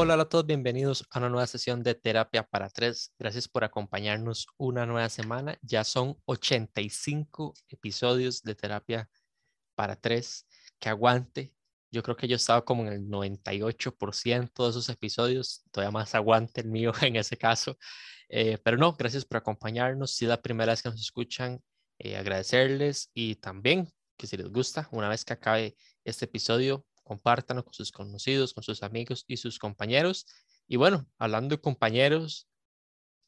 Hola a todos, bienvenidos a una nueva sesión de Terapia para Tres. Gracias por acompañarnos una nueva semana. Ya son 85 episodios de Terapia para Tres. Que aguante. Yo creo que yo estaba como en el 98% de esos episodios. Todavía más aguante el mío en ese caso. Eh, pero no, gracias por acompañarnos. Si es la primera vez que nos escuchan, eh, agradecerles y también que si les gusta, una vez que acabe este episodio, compártanlo con sus conocidos, con sus amigos y sus compañeros. Y bueno, hablando de compañeros,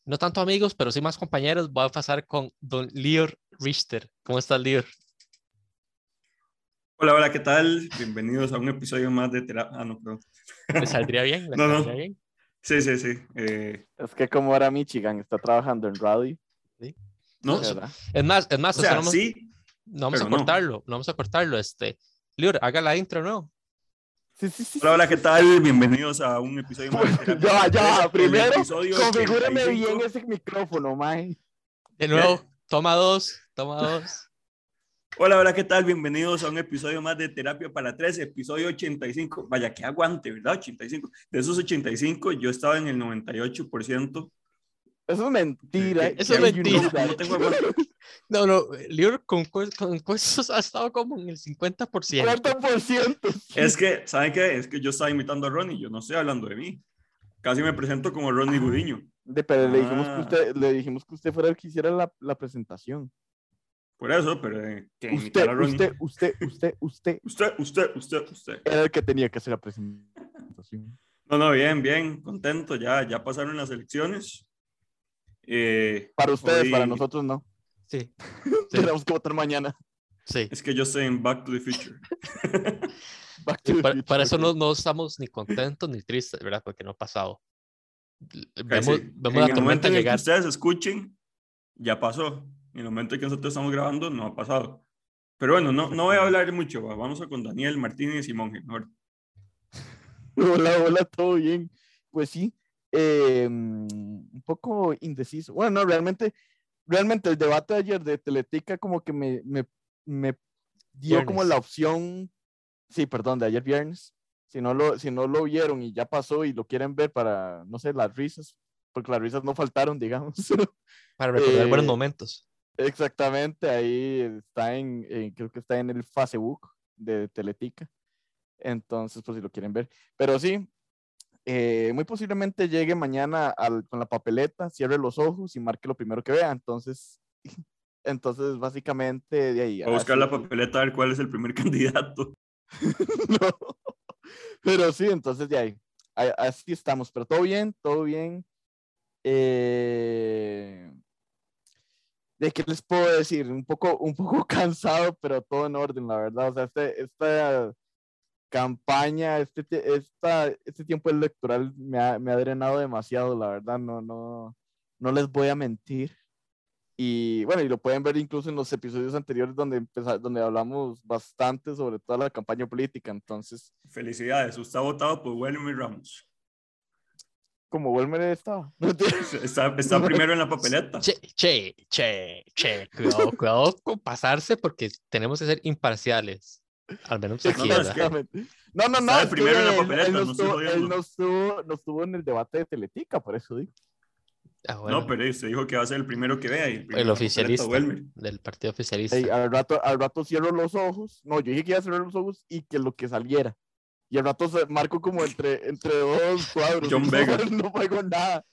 no tanto amigos, pero sí más compañeros, voy a pasar con don Lior Richter. ¿Cómo estás, Lior? Hola, hola, ¿qué tal? Bienvenidos a un episodio más de terapia. Ah, no, perdón. ¿Le saldría bien? ¿Le No, no. saldría bien? Sí, sí, sí. Eh, Es que como ahora Michigan está trabajando en radio, no, No, ¿verdad? Es más, es más, o o sea, sea, no, vamos, sí, no vamos a pero no. cortarlo, no vamos a cortarlo. Este, Lior, haga la intro, ¿no? Sí, sí, sí. Hola, hola, ¿qué tal? Bienvenidos a un episodio más de terapia. Ya, ya, primero, configúreme 85. bien ese micrófono, mae. De nuevo, toma dos, toma dos. Hola, hola, ¿qué tal? Bienvenidos a un episodio más de Terapia para Tres, episodio 85. Vaya, que aguante, ¿verdad? 85. De esos 85, yo estaba en el 98%. Eso es mentira. Eso es mentira. No. No, Lior con, con encuestas ha estado como en el 50%. 40%. Es que, ¿saben qué? Es que yo estaba imitando a Ronnie, yo no estoy hablando de mí. Casi me presento como Ronnie Gudiño. De, pero le dijimos que Ah. usted, le dijimos que usted fuera el que hiciera la, la presentación. Por eso, pero eh, que Usted, a Ronnie. usted, usted, usted, usted Usted, usted, usted, usted. era el que tenía que hacer la presentación. No, no, bien, bien, contento. Ya, ya pasaron las elecciones. Eh, Para ustedes, Hoy- para nosotros no. Sí, Tenemos que votar mañana. sí. es que yo estoy en Back to the Future. Back to the Para, future, para eso no, no estamos ni contentos ni tristes, ¿verdad? Porque no ha pasado. Vemos, sí. vemos en la el tormenta momento en el que llegar. ustedes escuchen, ya pasó. En el momento en que nosotros estamos grabando, no ha pasado. Pero bueno, no, no voy a hablar mucho. va. Vamos a con Daniel Martínez y Monje. mejor. Hola, hola, todo bien. Pues sí, eh, un poco indeciso. Bueno, no, realmente, realmente el debate de ayer de Teletica como que me, me, me dio como Viernes. la opción, sí, perdón, de ayer viernes. Si no, lo, si no lo vieron y ya pasó y lo quieren ver para, no sé, las risas, porque las risas no faltaron, digamos. Para recordar buenos eh, momentos. Exactamente, ahí está en, en- creo que está en el Facebook de Teletica. Entonces, pues si lo quieren ver. Pero sí, eh, muy posiblemente llegue mañana al- con la papeleta, cierre los ojos y marque lo primero que vea. Entonces, entonces básicamente de ahí. A buscar la así- papeleta a ver cuál es el primer candidato. No. Pero sí, entonces de ahí. Así estamos, pero todo bien, todo bien. Eh, ¿De qué les puedo decir? Un poco, un poco cansado, pero todo en orden, la verdad. O sea, este, esta campaña, este, esta, este tiempo electoral me ha, me ha drenado demasiado, la verdad. No, no, no les voy a mentir. Y bueno, y lo pueden ver incluso en los episodios anteriores donde, empeza- donde hablamos bastante sobre toda la campaña política. Entonces, Felicidades, usted ha votado por Wilmer Ramos. como Wilmer estaba. Está, está primero en la papeleta. Che, che, che, che. Cuidado, cuidado con pasarse porque tenemos que ser imparciales. Al menos aquí, no, no, es que-. No, no, no. Primero en la él- papeleta, él no no estoy estuvo- él jodiendo. no estuvo, no estuvo en el debate de Teletica, por eso digo. Ah, bueno, No, pero usted dijo que va a ser el primero que vea. El, primero el oficialista del partido oficialista. Ey, al, rato, al rato cierro los ojos. No, yo dije que iba a cerrar los ojos y que lo que saliera. Y al rato se- marco como entre, entre dos cuadros. John no, Vega. No pego nada.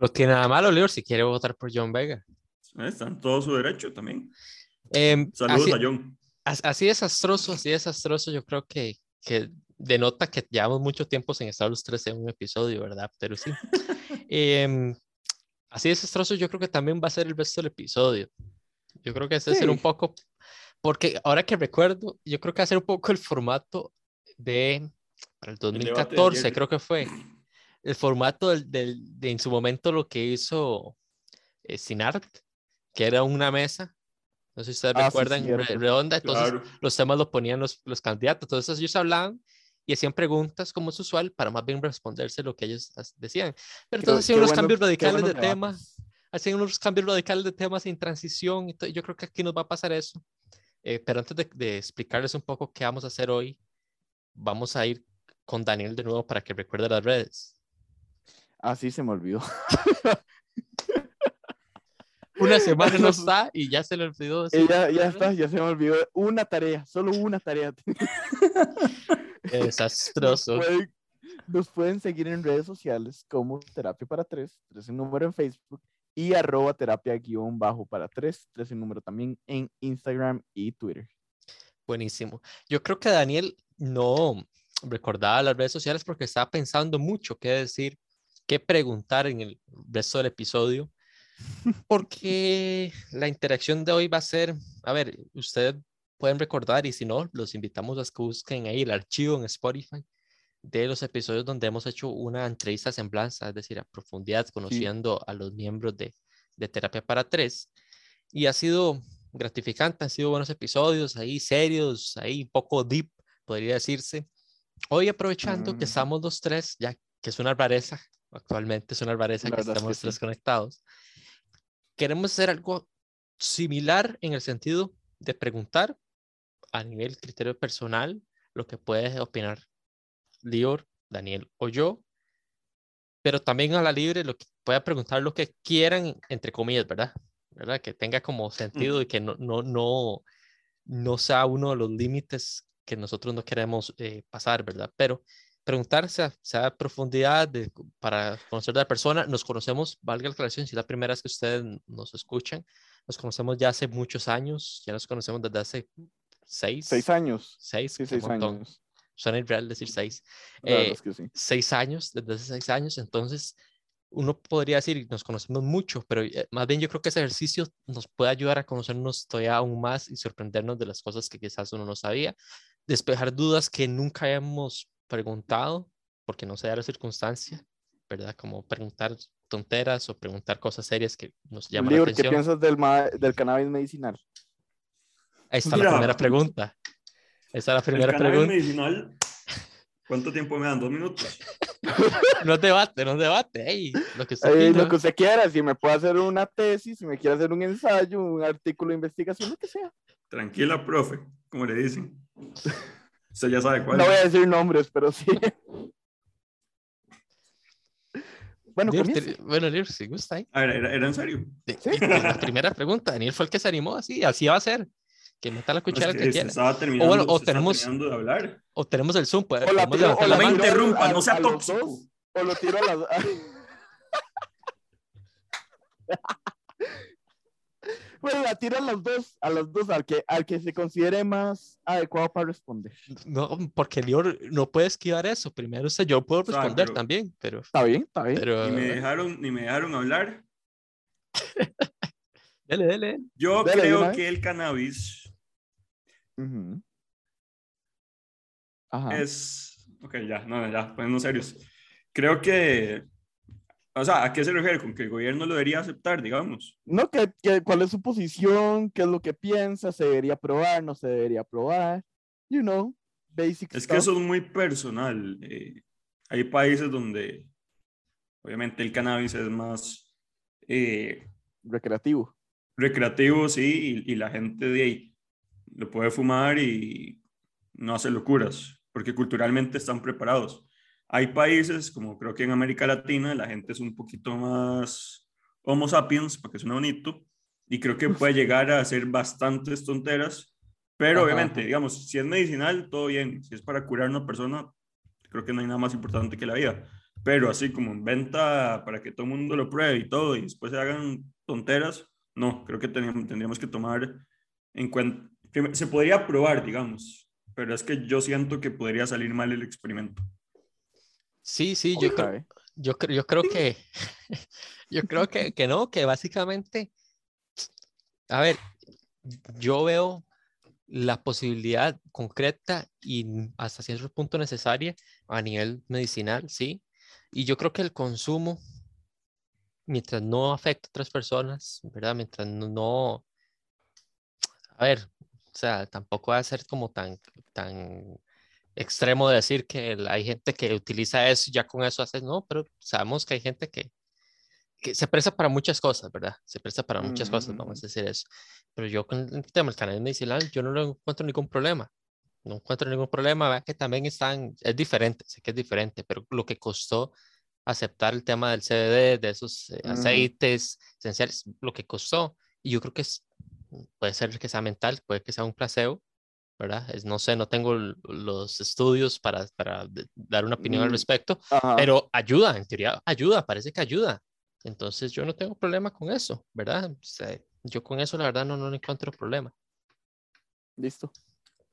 No tiene nada malo, Lior, si quiere votar por John Vega. Eh, Está en todo su derecho también. Em, Saludos así, a John. As- así desastroso, así desastroso, yo creo que, que denota que llevamos mucho tiempo sin estar los tres en un episodio, ¿verdad? Pero sí. Em, así desastroso, yo creo que también va a ser el resto del episodio. Yo creo que ese va a ser un Sí. poco, porque ahora que recuerdo, yo creo que va a ser un poco el formato de, para el debate de 2014, ayer. creo que fue, el formato del, del- de en su momento lo que hizo eh, Sinart, que era una mesa, no sé si ustedes Ah, sí, recuerdan, re- cierto. redonda, entonces Claro. los temas los ponían los, los candidatos, entonces ellos hablaban y hacían preguntas como es usual para más bien responderse lo que ellos decían. Pero entonces hacían unos bueno- cambios radicales de buenos temas, debates. hacían unos cambios radicales de temas sin transición, y yo creo que aquí nos va a pasar eso. Eh, pero antes de, de explicarles un poco qué vamos a hacer hoy, vamos a ir con Daniel de nuevo para que recuerde las redes. Así se me olvidó. Una semana no está y ya se le olvidó. Y ya, ya está, ya se me olvidó. Una tarea, solo una tarea. Qué desastroso. Nos pueden, nos pueden seguir en redes sociales como Terapia para Tres, tres en número en Facebook y arroba terapia guion bajo para tres, tres en número también en Instagram y Twitter. Buenísimo. Yo creo que Daniel no recordaba las redes sociales porque estaba pensando mucho qué decir, qué preguntar en el resto del episodio. Porque la interacción de hoy va a ser, a ver, ustedes pueden recordar y si no, los invitamos a que busquen ahí el archivo en Spotify de los episodios donde hemos hecho una entrevista semblanza, es decir, a profundidad, conociendo a los miembros de, de Terapia para Tres. Y ha sido gratificante, han sido buenos episodios, ahí serios, ahí poco deep, podría decirse. Hoy aprovechando que Mm. estamos los tres, ya que es una rareza, actualmente es una rareza La que es estamos sí. tres conectados, queremos hacer algo similar en el sentido de preguntar a nivel criterio personal lo que puede opinar Lior, Daniel o yo, pero también a la libre lo que pueda preguntar lo que quieran, entre comillas, ¿verdad? ¿verdad? Que tenga como sentido y que no, no, no, no sea uno de los límites que nosotros no queremos eh, pasar, ¿verdad? Pero preguntarse a, sea profundidad de, para conocer a la persona, nos conocemos, valga la aclaración, si es la primera vez que ustedes nos escuchan, nos conocemos ya hace muchos años, ya nos conocemos desde hace seis, Seis años. seis, Sí, seis años. Suena irreal decir seis. La verdad Eh, es que sí. seis años, desde hace seis años, entonces uno podría decir, nos conocemos mucho, pero eh, más bien yo creo que ese ejercicio nos puede ayudar a conocernos todavía aún más y sorprendernos de las cosas que quizás uno no sabía, despejar dudas que nunca hemos preguntado, porque no se da la circunstancia, ¿verdad? Como preguntar tonteras o preguntar cosas serias que nos llaman la Lior, ¿qué atención. piensas del, del cannabis medicinal? Ahí está Mira, la primera pregunta. Esa es la primera pregunta. medicinal, ¿cuánto tiempo me dan? ¿Dos minutos? No es debate, no es debate. ey, lo que usted opine, lo que usted quiera, si me puede hacer una tesis, si me quiere hacer un ensayo, un artículo de investigación, lo que sea. Tranquila, profe, como le dicen. Usted ya sabe cuál. No voy a decir nombres, pero sí. Bueno, te- bueno, si gusta, ahí. A ver, ¿era, era en serio? De- de- la primera pregunta, Daniel fue el que se animó, así, así va a ser. Que meta la No, es cuchara que que se quiera. estaba terminando, bueno, o tenemos- terminando de hablar. O tenemos el Zoom, pues. O la tiro, o me interrumpa, a- no sea tóxico. dos, O lo tiro a las. Bueno, la tiro a los dos, a los dos, al que, al que se considere más adecuado para responder. No, porque Lior no puede esquivar eso. Primero usted, yo puedo responder pero- también, pero. Está bien, está bien. pero Ni me dejaron, ni me dejaron hablar. dele, dele. Yo creo que el cannabis. Ajá. es. Ok, ya, no, no, ya, poniendo serios. Creo que. O sea, ¿a qué se refiere? Con que el gobierno lo debería aceptar, digamos. No, que, que- ¿cuál es su posición? ¿Qué es lo que piensa? ¿Se debería aprobar? ¿No se debería aprobar? You know, basic Es que stuff. eso es muy personal. eh, hay países donde, obviamente, el cannabis es más eh, recreativo. recreativo, sí, y, y la gente de ahí lo puede fumar y no hace locuras, porque culturalmente están preparados. Hay países, como creo que en América Latina, la gente es un poquito más homo sapiens, porque suena bonito, y creo que puede llegar a hacer bastantes tonteras, pero Ajá, obviamente, digamos, si es medicinal, todo bien, si es para curar a una persona, creo que no hay nada más importante que la vida, pero así como en venta para que todo el mundo lo pruebe y todo, y después se hagan tonteras, no, creo que tendríamos que tomar en cuenta, se podría probar, digamos, pero es que yo siento que podría salir mal el experimento. Sí, sí, yo creo, yo creo, yo creo que, yo creo que, que no, que básicamente, a ver, yo veo la posibilidad concreta y hasta cierto punto necesaria a nivel medicinal, sí, y yo creo que el consumo, mientras no afecte a otras personas, ¿verdad? Mientras no, no- a ver, o sea, tampoco va a ser como tan, tan extremo de decir que hay gente que utiliza eso y ya con eso hace, no, pero sabemos que hay gente que, que se presta para muchas cosas, ¿verdad? Se presta para muchas cosas, vamos a decir eso. Pero yo con el tema del cannabis medicinal, yo no encuentro ningún problema. no encuentro ningún problema. Vea que también están, es diferente, sé que es diferente, pero lo que costó aceptar el tema del CBD, de esos eh, aceites esenciales, lo que costó. Y yo creo que es, puede ser que sea mental, puede que sea un placebo, ¿verdad? Es, no sé, no tengo los estudios para, para dar una opinión al mm, respecto, pero ayuda, en teoría ayuda, parece que ayuda. Entonces yo no tengo problema con eso, ¿verdad? yo con eso la verdad no, no encuentro problema. Listo.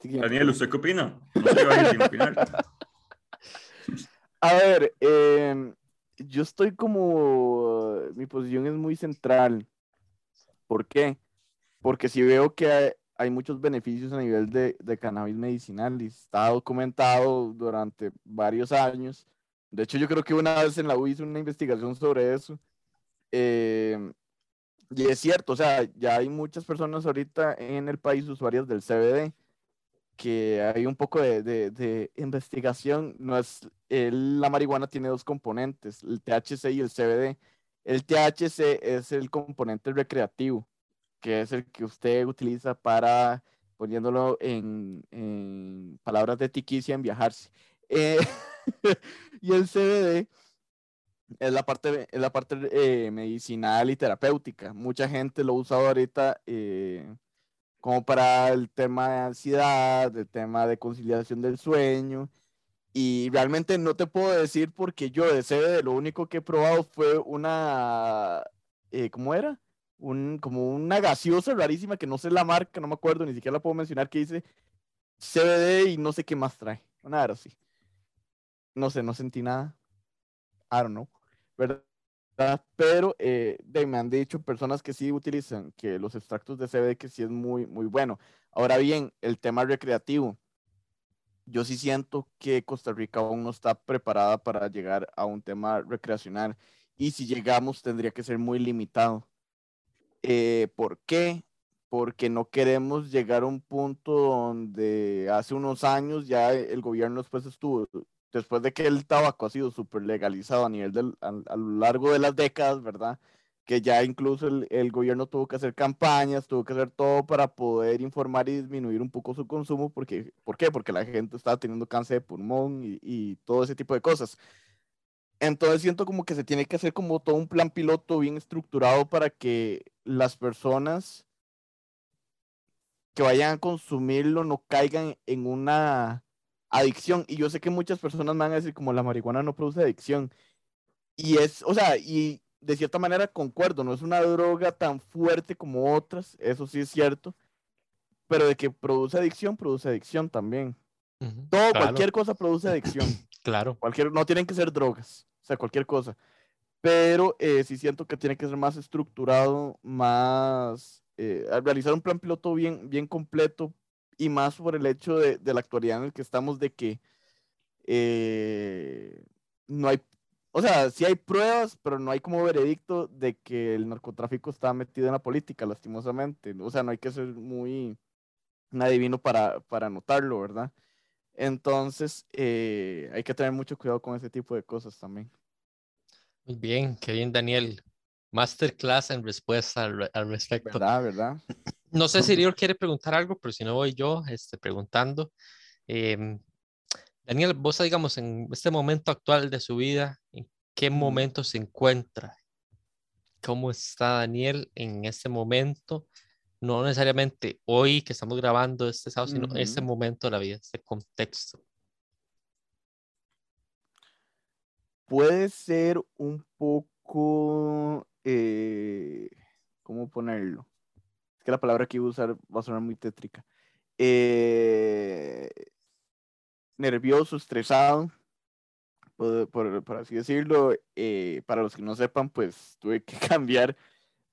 Daniel, ¿usted qué opina? No sé, opinar. A ver, em, yo estoy como, mi posición es muy central. ¿Por qué? Porque si veo que hay, muchos beneficios a nivel de, de, cannabis medicinal y está documentado durante varios años. De hecho, yo creo que una vez en la U hice una investigación sobre eso. Em, y es cierto, o sea, ya hay muchas personas ahorita en el país usuarias del CBD que hay un poco de, de, investigación. No es, la marihuana tiene dos componentes, el THC y el CBD. El THC es el componente recreativo, que es el que usted utiliza para, poniéndolo en, en palabras de tiquicia, en viajarse. Eh, y el CBD es la parte, es la parte eh, medicinal y terapéutica. Mucha gente lo usa ahorita eh, como para el tema de ansiedad, el tema de conciliación del sueño. Y realmente no te puedo decir porque yo de CBD lo único que he probado fue una, eh, ¿cómo era? Un, como una gaseosa rarísima que no sé la marca, no me acuerdo, ni siquiera la puedo mencionar, que dice CBD y no sé qué más trae. Nada así. No sé, no sentí nada. I don't know. ¿Verdad? pero eh, me han dicho personas que sí utilizan que los extractos de CBD que sí es muy, muy bueno. Ahora bien, el tema recreativo. Yo sí siento que Costa Rica aún no está preparada para llegar a un tema recreacional y si llegamos tendría que ser muy limitado. Eh, ¿Por qué? Porque no queremos llegar a un punto donde hace unos años ya el gobierno después estuvo después de que el tabaco ha sido súper legalizado a nivel del, a, lo largo de las décadas, ¿verdad? Que ya incluso el, gobierno tuvo que hacer campañas, tuvo que hacer todo para poder informar y disminuir un poco su consumo, porque, ¿por qué? Porque la gente estaba teniendo cáncer de pulmón y, y todo ese tipo de cosas. Entonces siento como que se tiene que hacer como todo un plan piloto bien estructurado para que las personas que vayan a consumirlo no caigan en una adicción. Y yo sé que muchas personas me van a decir como la marihuana no produce adicción. Y es, o sea, y de cierta manera concuerdo, no es una droga tan fuerte como otras, eso sí es cierto, pero de que produce adicción, produce adicción también. Todo, cualquier cosa produce adicción. claro. Cualquier, no tienen que ser drogas, o sea, cualquier cosa. Pero eh, sí siento que tiene que ser más estructurado, más, eh, realizar un plan piloto bien, bien completo y más por el hecho de, la actualidad en el que estamos de que eh, no hay, o sea, sí hay pruebas, pero no hay como veredicto de que el narcotráfico está metido en la política, lastimosamente. O sea, no hay que ser muy adivino para, para notarlo, ¿verdad? Entonces, eh, hay que tener mucho cuidado con ese tipo de cosas también. Muy bien, qué bien, Daniel. Masterclass en respuesta al, al respecto. ¿Verdad, verdad? No sé si Lior quiere preguntar algo, pero si no voy yo este, preguntando. Em, Daniel, vos digamos en este momento actual de su vida, ¿en qué momento se encuentra? ¿Cómo está Daniel en este momento? No necesariamente hoy que estamos grabando este sábado, sino en este momento de la vida, este contexto. Puede ser un poco, eh, ¿cómo ponerlo? que la palabra que iba a usar va a sonar muy tétrica. Eh, nervioso, estresado, por, así decirlo. Eh, para los que no sepan, pues tuve que cambiar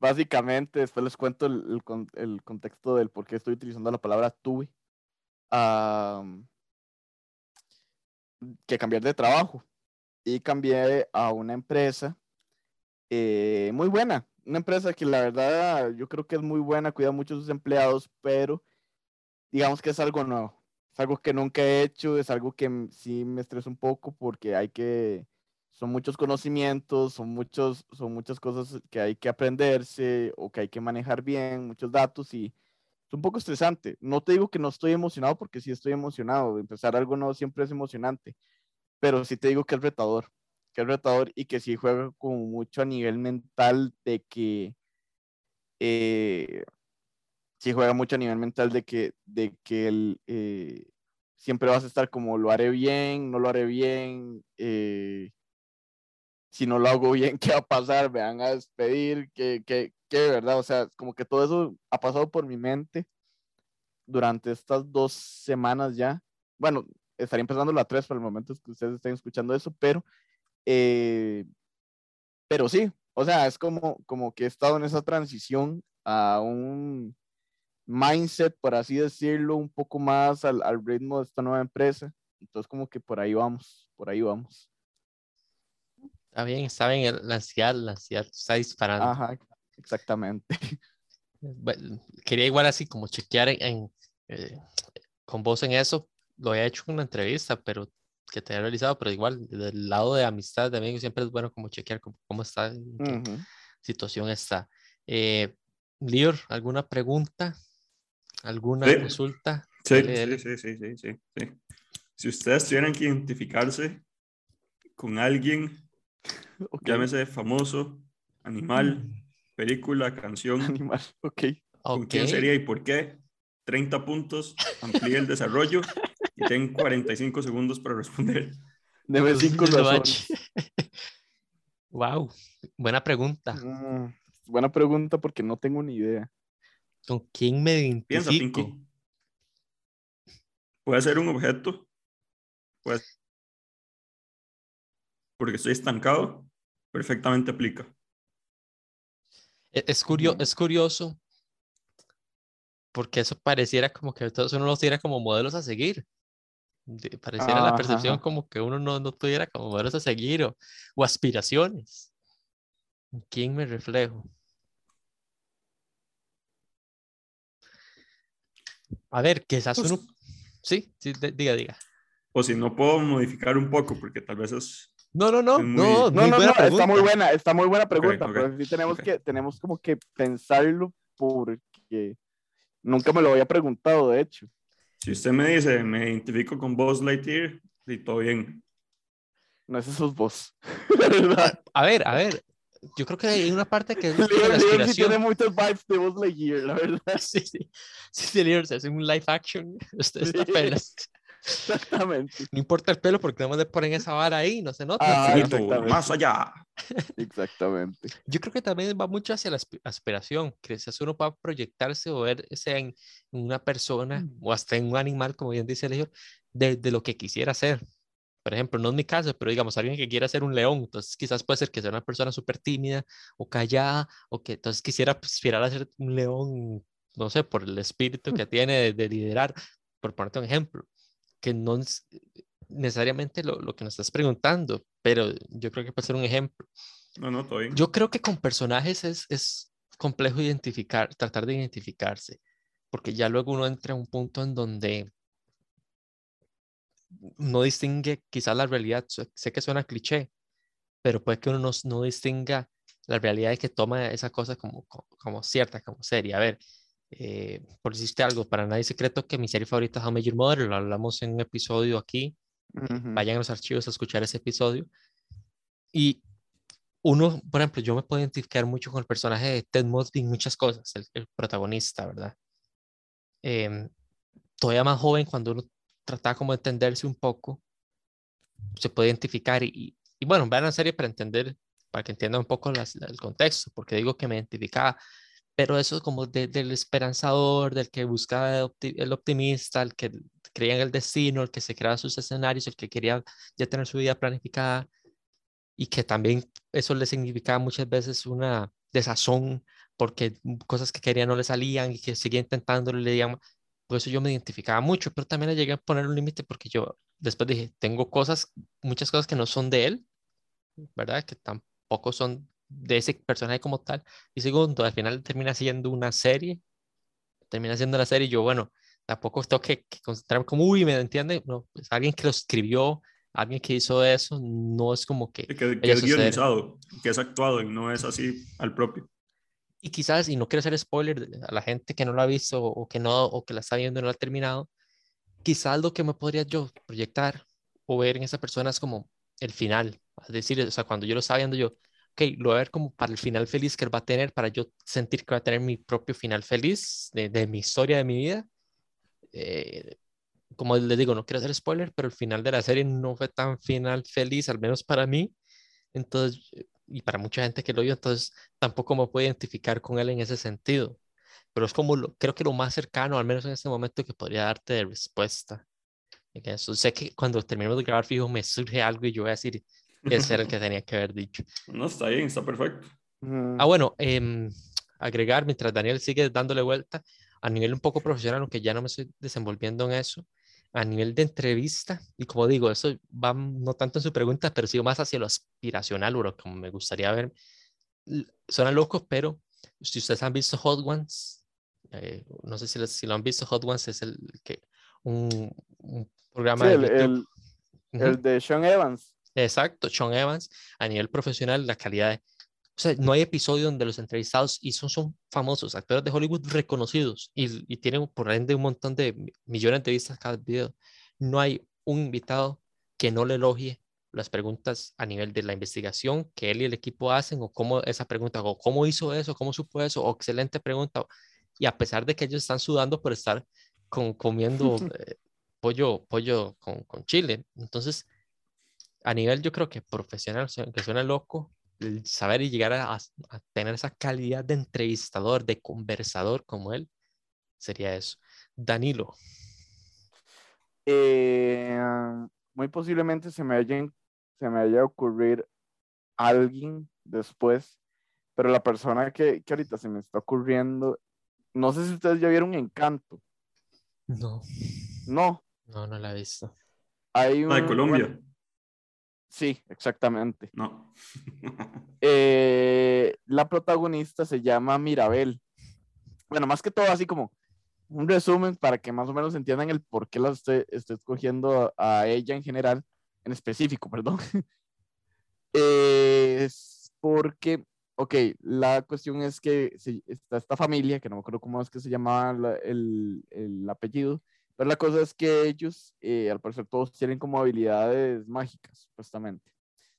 básicamente, después les cuento el, el, contexto del por qué estoy utilizando la palabra tuve, que cambiar de trabajo y cambié a una empresa eh, muy buena, una empresa que la verdad yo creo que es muy buena, cuida mucho a sus empleados, pero digamos que es algo nuevo. Es algo que nunca he hecho, es algo que sí me estresa un poco porque hay que, son muchos conocimientos, son, muchos, son muchas cosas que hay que aprenderse o que hay que manejar bien, muchos datos y es un poco estresante. No te digo que no estoy emocionado porque sí estoy emocionado. Empezar algo nuevo siempre es emocionante, pero sí te digo que es retador, que es retador y que sí juega como mucho a nivel mental de que eh, sí juega mucho a nivel mental de que, de que eh, siempre vas a estar como lo haré bien, no lo haré bien, eh, si no lo hago bien, ¿qué va a pasar? Me van a despedir, ¿qué, qué, qué verdad? O sea, como que todo eso ha pasado por mi mente durante estas dos semanas ya. Bueno, estaría empezando la tres para el momento que ustedes estén escuchando eso, pero, eh, pero sí, o sea, es como, como que he estado en esa transición a un mindset, por así decirlo, un poco más al, al, ritmo de esta nueva empresa. Entonces, como que por ahí vamos, por ahí vamos. Está bien, está bien, la ansiedad, la ansiedad está disparando. Ajá, exactamente. Bueno, quería igual así como chequear en, eh, con vos en eso. Lo he hecho en una entrevista, pero que te he realizado, pero igual del lado de amistad de amigos siempre es bueno como chequear cómo, cómo está, en qué uh -huh. situación está. Eh, Lior, ¿alguna pregunta? ¿Alguna sí. consulta? Sí, sí, sí, sí, sí, sí, sí. Si ustedes tuvieran que identificarse con alguien, okay. llámese famoso, animal, mm. película, canción, animal, ok. ¿Con okay. quién sería y por qué? 30 puntos, amplíe el desarrollo y ten 45 segundos para responder. Debe 5 razones. Wow, buena pregunta. Mm, buena pregunta porque no tengo ni idea. ¿Con quién me identifico? Piensa, Pinky. Puede ser un objeto. Puede porque estoy estancado, perfectamente aplica. E-, Es, curio es curioso porque eso pareciera como que todos uno los tuviera como modelos a seguir. Pareciera ah, la percepción ajá. como que uno no, no tuviera como modelos a seguir o, o aspiraciones. ¿En quién me reflejo? A ver, quizás pues, uno... Sí, sí, diga, diga. O si no puedo modificar un poco, porque tal vez es... No, no, no, muy... no, no, no, no está muy buena, está muy buena pregunta, okay, okay, pero sí tenemos, okay. que, tenemos como que pensarlo porque nunca me lo había preguntado, de hecho. Si usted me dice, me identifico con Buzz Lightyear, y todo bien. No es esos vos. a, ver, a ver, yo creo que hay una parte que es la aspiración. Sí tiene muchos vibes de Buzz Lightyear, la verdad. Sí, sí. Sí, sí, se hace un live action. Usted está apenas. Exactamente. No importa el pelo porque no le ponen esa vara ahí, no se nota. Ah, más allá. Exactamente. Yo creo que también va mucho hacia la aspiración, que si uno va a proyectarse o verse en una persona mm. o hasta en un animal, como bien dice el señor, de, de, lo que quisiera ser. Por ejemplo, no es mi caso, pero digamos, alguien que quiera ser un león, entonces quizás puede ser que sea una persona súper tímida o callada, o que entonces quisiera aspirar a ser un león, no sé, por el espíritu que tiene de, de liderar, por ponerte un ejemplo que no es necesariamente lo, lo, que nos estás preguntando, pero yo creo que puede ser un ejemplo. No, no, estoy. Yo creo que con personajes es, es complejo identificar, tratar de identificarse, porque ya luego uno entra a un punto en donde no distingue quizás la realidad, sé que suena cliché, pero puede que uno no, no distinga la realidad de que toma esa cosa como, como, como cierta, como seria. A ver, eh, por decirte algo, para nadie secreto que mi serie favorita es How Your Mother, lo hablamos en un episodio aquí, uh -huh. vayan a los archivos a escuchar ese episodio. Y uno, por ejemplo, yo me puedo identificar mucho con el personaje de Ted Mosby en muchas cosas, el, el protagonista, ¿verdad? Eh, todavía más joven, cuando uno trataba como de entenderse un poco, se puede identificar y, y bueno, vean la serie para entender, para que entiendan un poco las, el contexto, porque digo que me identificaba pero eso como de, del esperanzador, del que buscaba el, opti el, optimista, el que creía en el destino, el que se creaba sus escenarios, el que quería ya tener su vida planificada y que también eso le significaba muchas veces una desazón porque cosas que quería no le salían y que seguía intentándolo y le digamos, por eso yo me identificaba mucho, pero también le llegué a poner un límite porque yo después dije, tengo cosas, muchas cosas que no son de él, ¿verdad? Que tampoco son de ese personaje como tal. Y segundo, al final termina siendo una serie, termina siendo la serie y yo, bueno, tampoco tengo que, que concentrarme como, uy, ¿me entiende? No, pues alguien que lo escribió, alguien que hizo eso, no es como que... Que, que es guionizado, que es actuado y no es así al propio. Y quizás, y no quiero hacer spoiler a la gente que no lo ha visto o que no, o que la está viendo y no la ha terminado, quizás lo que me podría yo proyectar o ver en esa persona es como el final. Es decir, o sea, cuando yo lo estaba viendo, yo, ok, lo voy a ver como para el final feliz que él va a tener, para yo sentir que va a tener mi propio final feliz de, de mi historia, de mi vida. Eh, como les digo, no quiero hacer spoiler, pero el final de la serie no fue tan final feliz, al menos para mí. Entonces, y para mucha gente que lo vio, entonces tampoco me puedo identificar con él en ese sentido. Pero es como, lo, creo que lo más cercano, al menos en este momento, que podría darte de respuesta. Eso. Sé que cuando terminemos de grabar, fijo, me surge algo y yo voy a decir, ese era el que tenía que haber dicho. No, está bien, está perfecto. Ah, bueno, eh, agregar, mientras Daniel sigue dándole vuelta, a nivel un poco profesional, aunque ya no me estoy desenvolviendo en eso, a nivel de entrevista, y como digo, eso va no tanto en su pregunta, pero sigo más hacia lo aspiracional, o como me gustaría ver. Suena loco, pero si ustedes han visto Hot Ones, eh, no sé si, si, lo han visto, Hot Ones es el que un, un programa sí, de el, el, el, de Sean Evans. Exacto, Sean Evans, a nivel profesional, la calidad de, o sea, no hay episodio donde los entrevistados, y son, son famosos, actores de Hollywood reconocidos, y, y tienen por ende un montón de millones de vistas cada video. No hay un invitado que no le elogie las preguntas a nivel de la investigación que él y el equipo hacen, o cómo esa pregunta, o cómo hizo eso, cómo supo eso, o excelente pregunta. Y a pesar de que ellos están sudando por estar con, comiendo eh, pollo, pollo con, con chile. Entonces, a nivel yo creo que profesional, que suena loco, saber y llegar a, a, tener esa calidad de entrevistador, de conversador como él, sería eso. Danilo. Eh, muy posiblemente se me, haya, se me haya ocurrir alguien después, pero la persona que, que ahorita se me está ocurriendo, no sé si ustedes ya vieron Encanto. No. No. No, no la he visto. Hay un, de Colombia. Bueno, Sí, exactamente. No. eh, la protagonista se llama Mirabel. Bueno, más que todo, así como un resumen para que más o menos entiendan el por qué la estoy, estoy escogiendo a ella en general, en específico, perdón. es porque, ok, la cuestión es que se, está esta familia, que no me acuerdo cómo es que se llamaba la, el, el apellido, pero la cosa es que ellos, eh, al parecer, todos tienen como habilidades mágicas, supuestamente.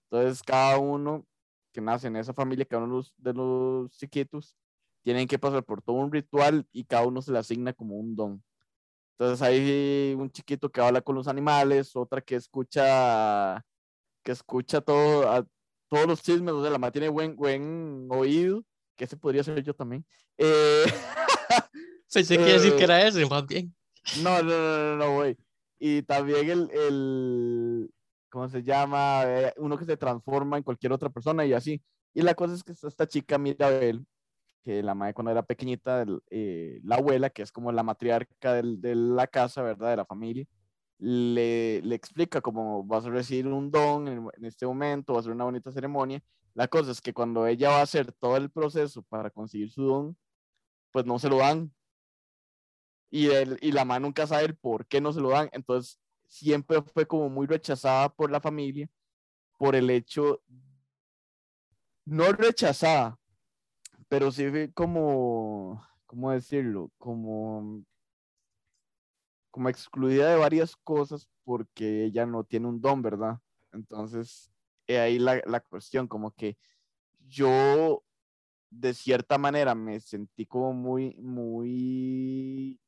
Entonces, cada uno que nace en esa familia, cada uno de los chiquitos, tienen que pasar por todo un ritual y cada uno se le asigna como un don. Entonces, hay un chiquito que habla con los animales, otra que escucha, que escucha todo, a, todos los chismes, o sea, la madre tiene buen, buen oído, que ese podría ser yo también. Eh, Pensé que decir que era ese, más bien. No, no, no, no, güey. Y también el, el, ¿cómo se llama? Eh, uno que se transforma en cualquier otra persona y así. Y la cosa es que esta chica Mirabel, que la madre cuando era pequeñita, eh, la abuela, que es como la matriarca del, de la casa, ¿verdad? De la familia, le, le explica cómo vas a recibir un don en, en, este momento, va a ser una bonita ceremonia. La cosa es que cuando ella va a hacer todo el proceso para conseguir su don, pues no se lo dan, y, el, y la mamá nunca sabe el por qué no se lo dan. Entonces, siempre fue como muy rechazada por la familia por el hecho, no rechazada, pero sí fue como, ¿cómo decirlo? Como, como excluida de varias cosas porque ella no tiene un don, ¿verdad? Entonces, ahí la, la cuestión, como que yo de cierta manera me sentí como muy, muy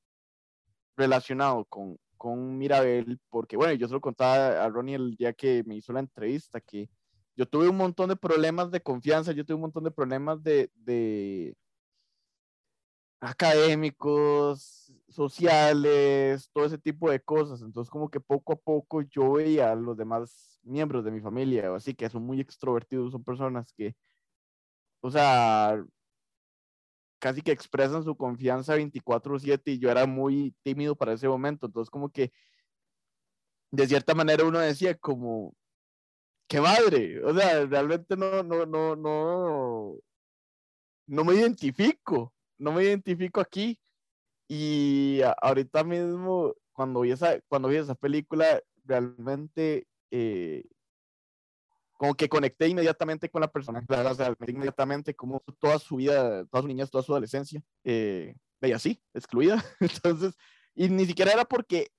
relacionado con, con Mirabel, porque bueno, yo se lo contaba a Ronnie el día que me hizo la entrevista, que yo tuve un montón de problemas de confianza, yo tuve un montón de problemas de, de académicos, sociales, todo ese tipo de cosas. Entonces, como que poco a poco yo veía a los demás miembros de mi familia, así que son muy extrovertidos, son personas que, o sea, casi que expresan su confianza 24/7 y yo era muy tímido para ese momento, entonces como que de cierta manera uno decía como, qué madre, o sea, realmente no, no, no, no, no me identifico, no me identifico aquí. Y ahorita mismo cuando vi esa, cuando vi esa película realmente eh, como que conecté inmediatamente con la persona, o sea, inmediatamente como toda su vida, toda su niñez, toda su adolescencia, eh, veía así, excluida. Entonces, y ni siquiera era porque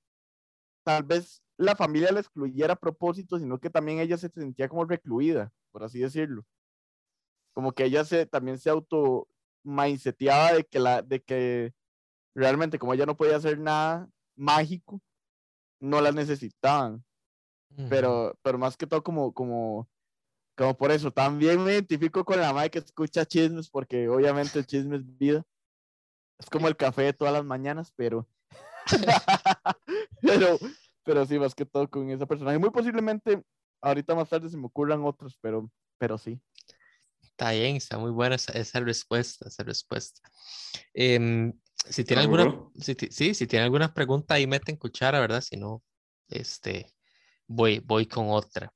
tal vez la familia la excluyera a propósito, sino que también ella se sentía como recluida, por así decirlo. Como que ella se, también se auto mindseteaba de que, la, de que realmente como ella no podía hacer nada mágico, no la necesitaban. Pero, pero más que todo como, como, como por eso, también me identifico con la madre que escucha chismes, porque obviamente el chisme es vida. Es como el café de todas las mañanas, pero, pero, pero sí, más que todo con esa persona. Y muy posiblemente ahorita más tarde se me ocurran otros, pero, pero sí. Está bien, está muy buena esa, esa respuesta, esa respuesta. Em, si tiene alguna, si, sí, si tiene alguna pregunta ahí meten cuchara, ¿verdad? Si no, este, voy, voy con otra.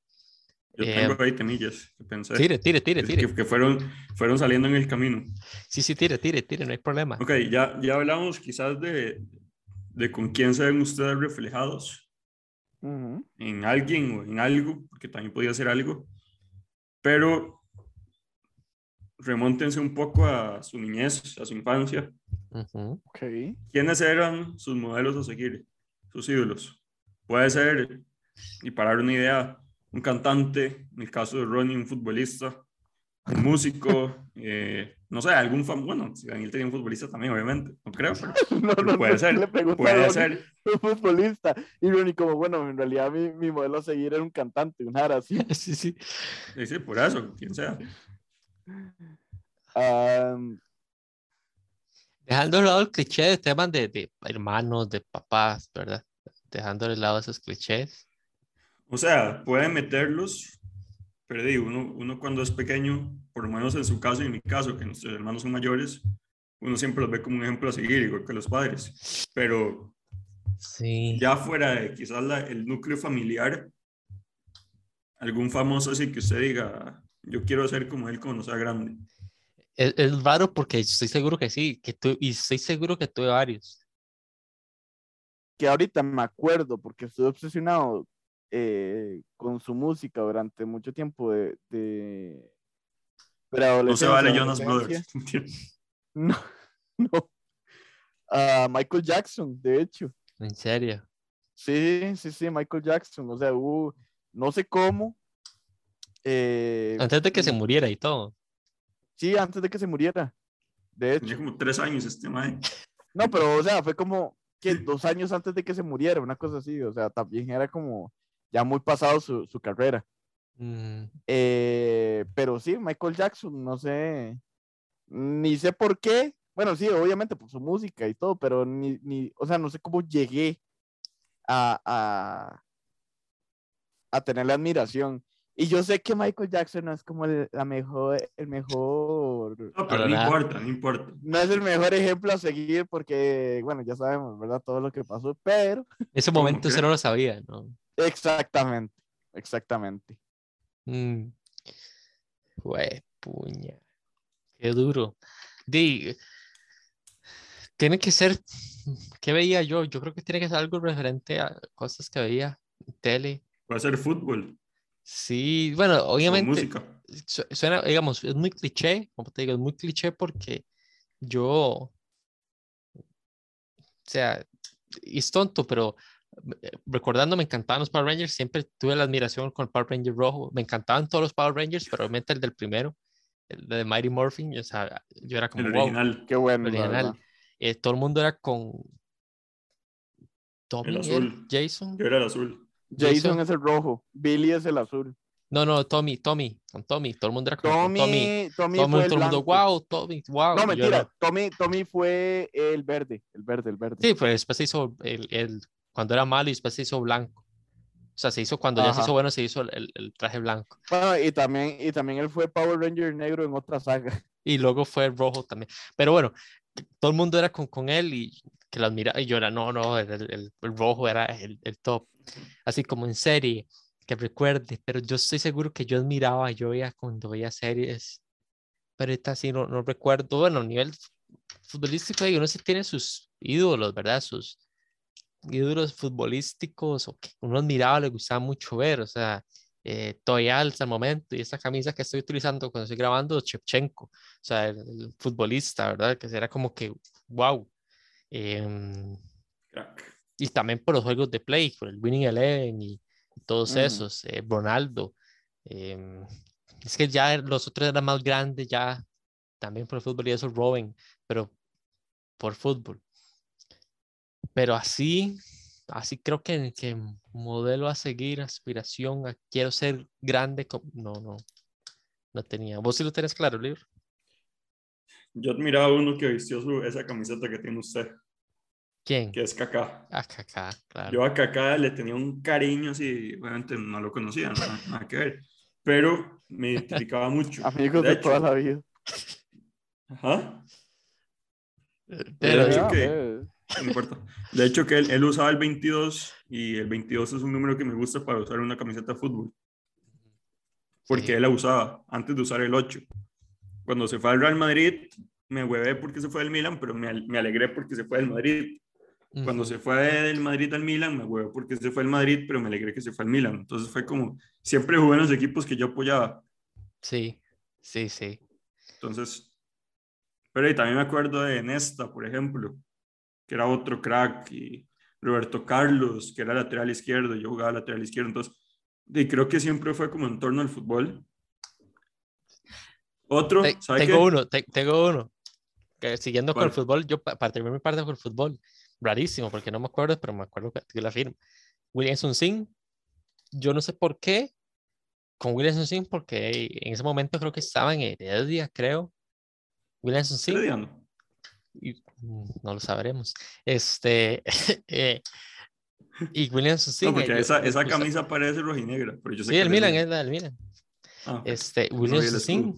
Yo tengo em, ahí temillas que pensé. Tire, tire, tire, tire. Que, fueron, fueron saliendo en el camino. Sí, sí, tire, tire, tire, no hay problema. Ok, ya, ya hablamos quizás de, de con quién se ven ustedes reflejados. En alguien o en algo, porque también podía ser algo. Pero remóntense un poco a su niñez, a su infancia. okay. ¿Quiénes eran sus modelos a seguir, sus ídolos? Puede ser, y para dar una idea, un cantante, en el caso de Ronnie, un futbolista, un músico, eh, no sé, algún fan, bueno, si Daniel tenía un futbolista también, obviamente, no creo, pero, puede ser, puede ser. Un futbolista, y Ronnie como, bueno, en realidad mi, mi modelo a seguir era un cantante, un sí. Sí, sí. Sí, sí, por eso, quien sea. Dejando de lado el cliché de temas de, de, hermanos, de papás, ¿verdad? Dejando de lado esos clichés. O sea, pueden meterlos, pero digo, uno, uno cuando es pequeño, por lo menos en su caso y en mi caso, que nuestros hermanos son mayores, uno siempre los ve como un ejemplo a seguir, igual que los padres. Pero sí. ya fuera de quizás el núcleo familiar, algún famoso así que usted diga, yo quiero ser como él cuando sea grande. Es, es, raro porque estoy seguro que sí, que tú, y estoy seguro que tuve varios. Que ahorita me acuerdo porque estoy obsesionado eh, con su música durante mucho tiempo de... de... Pero no se vale Jonas Brothers. No, no. Uh, Michael Jackson, de hecho. ¿En serio? Sí, sí, sí, Michael Jackson. O sea, hubo, no sé cómo, eh, antes de que se muriera y todo. Sí, antes de que se muriera. De hecho. Tenía como tres años este mae. No, pero, o sea, fue como que dos años antes de que se muriera, una cosa así. O sea, también era como ya muy pasado su, su carrera. Mm. Eh, pero sí, Michael Jackson, no sé. Ni sé por qué. Bueno, sí, obviamente por su música y todo, pero ni, ni o sea, no sé cómo llegué a, a, a tenerle admiración. Y yo sé que Michael Jackson no es como el, la mejor, el mejor... No, pero no importa, no importa. No es el mejor ejemplo a seguir porque, bueno, ya sabemos, ¿verdad? Todo lo que pasó, pero... Ese momento usted no lo sabía, ¿no? Exactamente, exactamente. Mm. puña. Qué duro. Di, tiene que ser, ¿qué veía yo? Yo creo que tiene que ser algo referente a cosas que veía en tele. Puede ser fútbol. Sí, bueno, obviamente. música. Suena, digamos, es muy cliché, como te digo, es muy cliché porque yo. O sea, es tonto, pero recordando, me encantaban los Power Rangers, siempre tuve la admiración con el Power Ranger rojo. Me encantaban todos los Power Rangers, pero obviamente el del primero, el de Mighty Morphin, o sea, yo era como. El original. Qué bueno. original. Eh, todo el mundo era con. Tommy, el azul. Jason. Yo era el azul. Jason, es el rojo, Billy es el azul. No, no, Tommy, Tommy, con Tommy, todo el mundo era con Tommy. Tommy, Tommy, todo, fue el mundo, wow, Tommy, wow. No, mentira, Tommy, Tommy fue el verde, el verde, el verde. Sí, pues después se hizo el, el, cuando era malo y después se hizo blanco. O sea, se hizo cuando ya se hizo bueno, se hizo el, el, traje blanco. Bueno, y también, y también él fue Power Ranger negro en otra saga. Y luego fue rojo también. Pero bueno, todo el mundo era con, con él y que lo admiraba y yo era, no, no, el, el, el rojo era el, el top así como en serie, que recuerde, pero yo estoy seguro que yo admiraba, yo veía cuando veía series, pero esta sí no, no recuerdo, bueno, a nivel futbolístico, uno sí tiene sus ídolos, ¿verdad? Sus ídolos futbolísticos o que uno admiraba, le gustaba mucho ver, o sea, eh, Toyal hasta el momento y esta camisa que estoy utilizando cuando estoy grabando, Chepchenko, o sea, el, futbolista, ¿verdad? Que era como que, wow. Em, y también por los juegos de play, por el Winning Eleven y, todos esos, eh, Ronaldo. Em, es que ya los otros eran más grandes, ya también por el fútbol y eso, Robin, pero por fútbol. Pero así, así creo que, que modelo a seguir, aspiración, a quiero ser grande, no, no, no tenía. ¿Vos sí lo tenés claro, libro? Yo admiraba a uno que vistió su, esa camiseta que tiene usted. ¿Quién? Que es Kaká. A Kaká, claro. Yo a Kaká le tenía un cariño así, obviamente no lo conocía, nada, que ver, pero me identificaba mucho. Amigos de, toda la vida. Ajá. Pero, de hecho que, no importa. De hecho que él, él, usaba el 22 y el 22 es un número que me gusta para usar una camiseta de fútbol. Porque él la usaba antes de usar el 8. Cuando se fue al Real Madrid, me huevé porque se fue del Milan, pero me, me alegré porque se fue del Madrid. Cuando se fue del Madrid al Milan, me huevo porque se fue al Madrid, pero me alegré que se fue al Milan. Entonces fue como, siempre jugué en los equipos que yo apoyaba. Sí, sí, sí. Entonces, pero y también me acuerdo de Nesta, por ejemplo, que era otro crack, y Roberto Carlos, que era lateral izquierdo, yo jugaba lateral izquierdo. Entonces, y creo que siempre fue como en torno al fútbol. Otro, tengo uno, tengo uno. Que, siguiendo con el fútbol, yo para terminar mi parte con el fútbol, rarísimo, porque no me acuerdo, pero me acuerdo que, la firma. Williamson Singh, yo no sé por qué, con Williamson Singh, porque en ese momento creo que estaba en Heredia, creo. Williamson Singh. Mm, no lo sabremos. Este, eh, y Williamson Singh. No, porque esa, esa camisa parece rojinegra, pero yo sé sí, el Milan es la del Milan. Ah, este, Williamson Singh.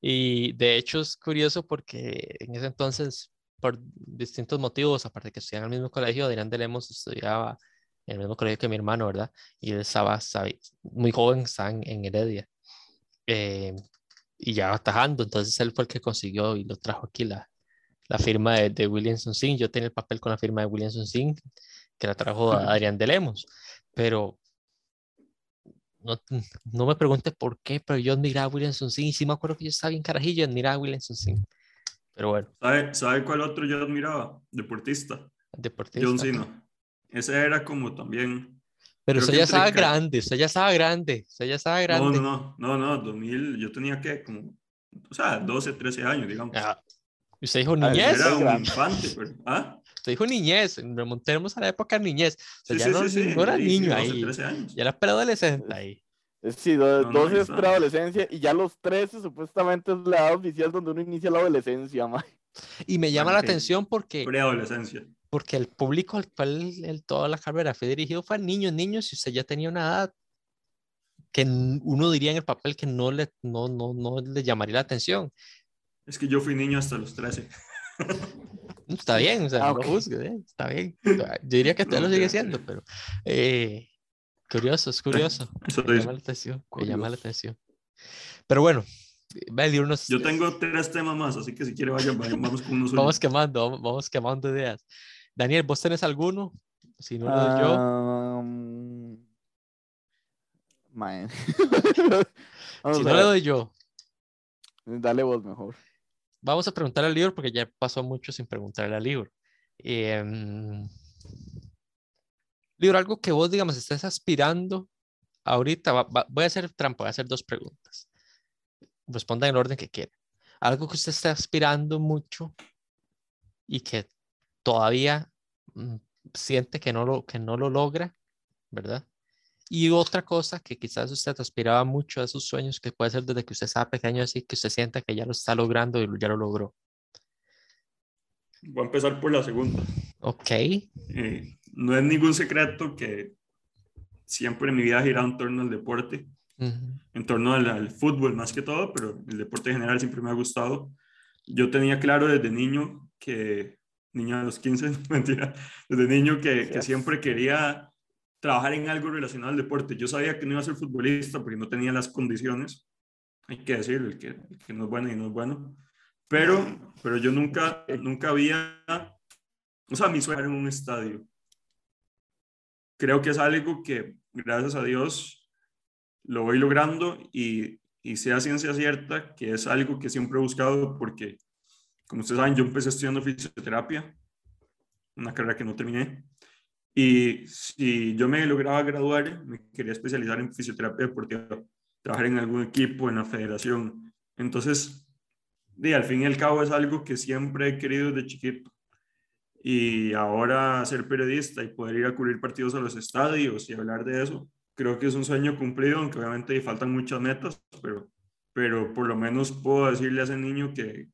Y de hecho es curioso porque en ese entonces por distintos motivos, aparte que estudiaba en el mismo colegio, Adrián de Lemos estudiaba en el mismo colegio que mi hermano, ¿verdad? Y él estaba, muy joven, estaba en, Heredia. Eh, y ya atajando, entonces él fue el que consiguió y lo trajo aquí la, la firma de, de, Williamson Singh. Yo tenía el papel con la firma de Williamson Singh, que la trajo a Adrián de Lemos, pero no, no me pregunte por qué, pero yo admiraba a Williamson Singh y sí me acuerdo que yo estaba bien carajillo, admiraba a Williamson Singh. Pero bueno. ¿Sabe, ¿Sabe cuál otro yo admiraba? Deportista. Deportista. John Cena. Ese era como también. Pero usted ya estaba grande, usted ya estaba grande, usted ya estaba grande. No, no, no, no, 2000, yo tenía que como, o sea, 12, 13 años, digamos. Ah, usted dijo ah, niñez. Era un infante, pero, ¿ah? Usted dijo niñez, remontemos a la época niñez. O sea, ya no, sí, no, era niño 12, ahí. 13 años. Ya era preadolescente ahí. Sí, 12 es preadolescencia y ya los 13 supuestamente es la edad oficial donde uno inicia la adolescencia, ma. Y me llama la atención porque... Preadolescencia. Porque el público al cual el, toda la carrera fue dirigido fue a niños, niños, y usted ya tenía una edad que uno diría en el papel que no le, no, no, no le llamaría la atención. Es que yo fui niño hasta los 13. Está bien, o sea, ah, no juzgue, ¿eh? está bien. Yo diría que usted lo sigue siendo, pero eh, curioso, es curioso. me llama la atención, me llama la atención. Pero bueno, yo tengo tres temas más, así que si quiere vayan, vamos con unos. vamos quemando, vamos quemando ideas. Daniel, ¿vos tenés alguno? Si no lo doy yo. si no le doy yo. Dale vos mejor. Vamos a preguntar al libro porque ya pasó mucho sin preguntarle al libro. Eh, libro, algo que vos, digamos, estés aspirando ahorita. voy a hacer trampa, voy a hacer dos preguntas responda en el orden que quiera. Algo que usted está aspirando mucho y que todavía mm, siente que no lo, que no lo logra, ¿verdad? Y otra cosa que quizás usted aspiraba mucho a sus sueños, que puede ser desde que usted estaba pequeño, así que usted sienta que ya lo está logrando y ya lo logró. Voy a empezar por la segunda. Ok. Eh, no es ningún secreto que siempre en mi vida girado en torno al deporte en torno al, fútbol más que todo, pero el deporte en general siempre me ha gustado. Yo tenía claro desde niño que, niño a los 15, mentira, desde niño que, que, siempre quería trabajar en algo relacionado al deporte. Yo sabía que no iba a ser futbolista porque no tenía las condiciones, hay que decirlo, el que, el que no es bueno y no es bueno. Pero, pero yo nunca, nunca había, o sea, mi sueño era en un estadio. Creo que es algo que, gracias a Dios, lo voy logrando y, y sea ciencia cierta que es algo que siempre he buscado porque, como ustedes saben, yo empecé estudiando fisioterapia, una carrera que no terminé, y si yo me lograba graduar, me quería especializar en fisioterapia deportiva, trabajar en algún equipo, en la federación. Entonces, de, al fin y al cabo es algo que siempre he querido desde chiquito. Y ahora ser periodista y poder ir a cubrir partidos a los estadios y hablar de eso, creo que es un sueño cumplido, aunque obviamente faltan muchas metas, pero, pero por lo menos puedo decirle a ese niño que,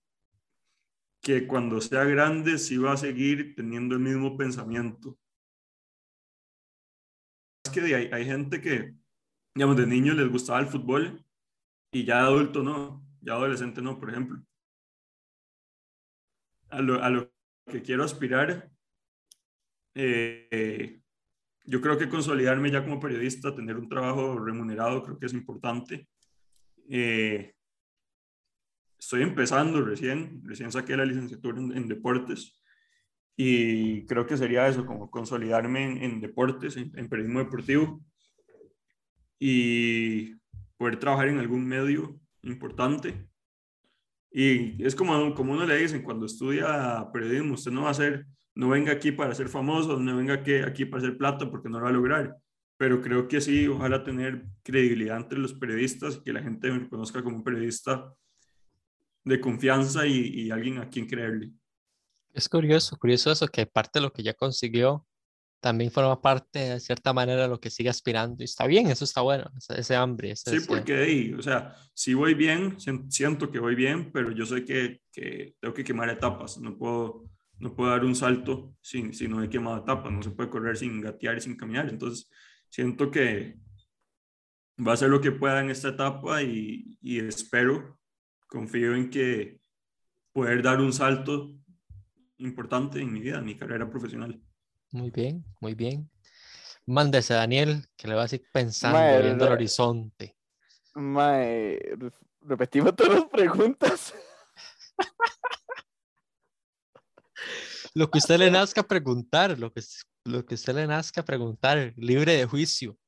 que cuando sea grande sí va a seguir teniendo el mismo pensamiento. Que hay, gente que, digamos, de niño les gustaba el fútbol y ya adulto no, ya adolescente no, por ejemplo. A lo, a lo que quiero aspirar, eh, yo creo que consolidarme ya como periodista, tener un trabajo remunerado, creo que es importante. Eh, estoy empezando recién, recién saqué la licenciatura en, deportes y creo que sería eso, como consolidarme en, deportes, en, periodismo deportivo y poder trabajar en algún medio importante. Y es como, como uno le dicen, cuando estudia periodismo, usted no va a ser no venga aquí para ser famoso, no venga aquí para hacer plata porque no lo va a lograr. Pero creo que sí, ojalá tener credibilidad entre los periodistas que la gente me reconozca como un periodista de confianza y, y alguien a quien creerle. Es curioso, curioso eso, que parte de lo que ya consiguió también forma parte de cierta manera de lo que sigue aspirando. Y está bien, eso está bueno, ese, hambre. sí, porque ahí, o sea, si voy bien, siento que voy bien, pero yo sé que, que tengo que quemar etapas, no puedo no puedo dar un salto sin, si no hay quemado etapa, no se puede correr sin gatear y sin caminar. Entonces, siento que va a hacer lo que pueda en esta etapa y, y espero, confío en que poder dar un salto importante en mi vida, en mi carrera profesional. Muy bien, muy bien. Mándese, Daniel, que le va a seguir pensando, viendo el horizonte. Mae, repetimos todas las preguntas. lo que usted le nazca preguntar, lo que, lo que usted le nazca preguntar, libre de juicio.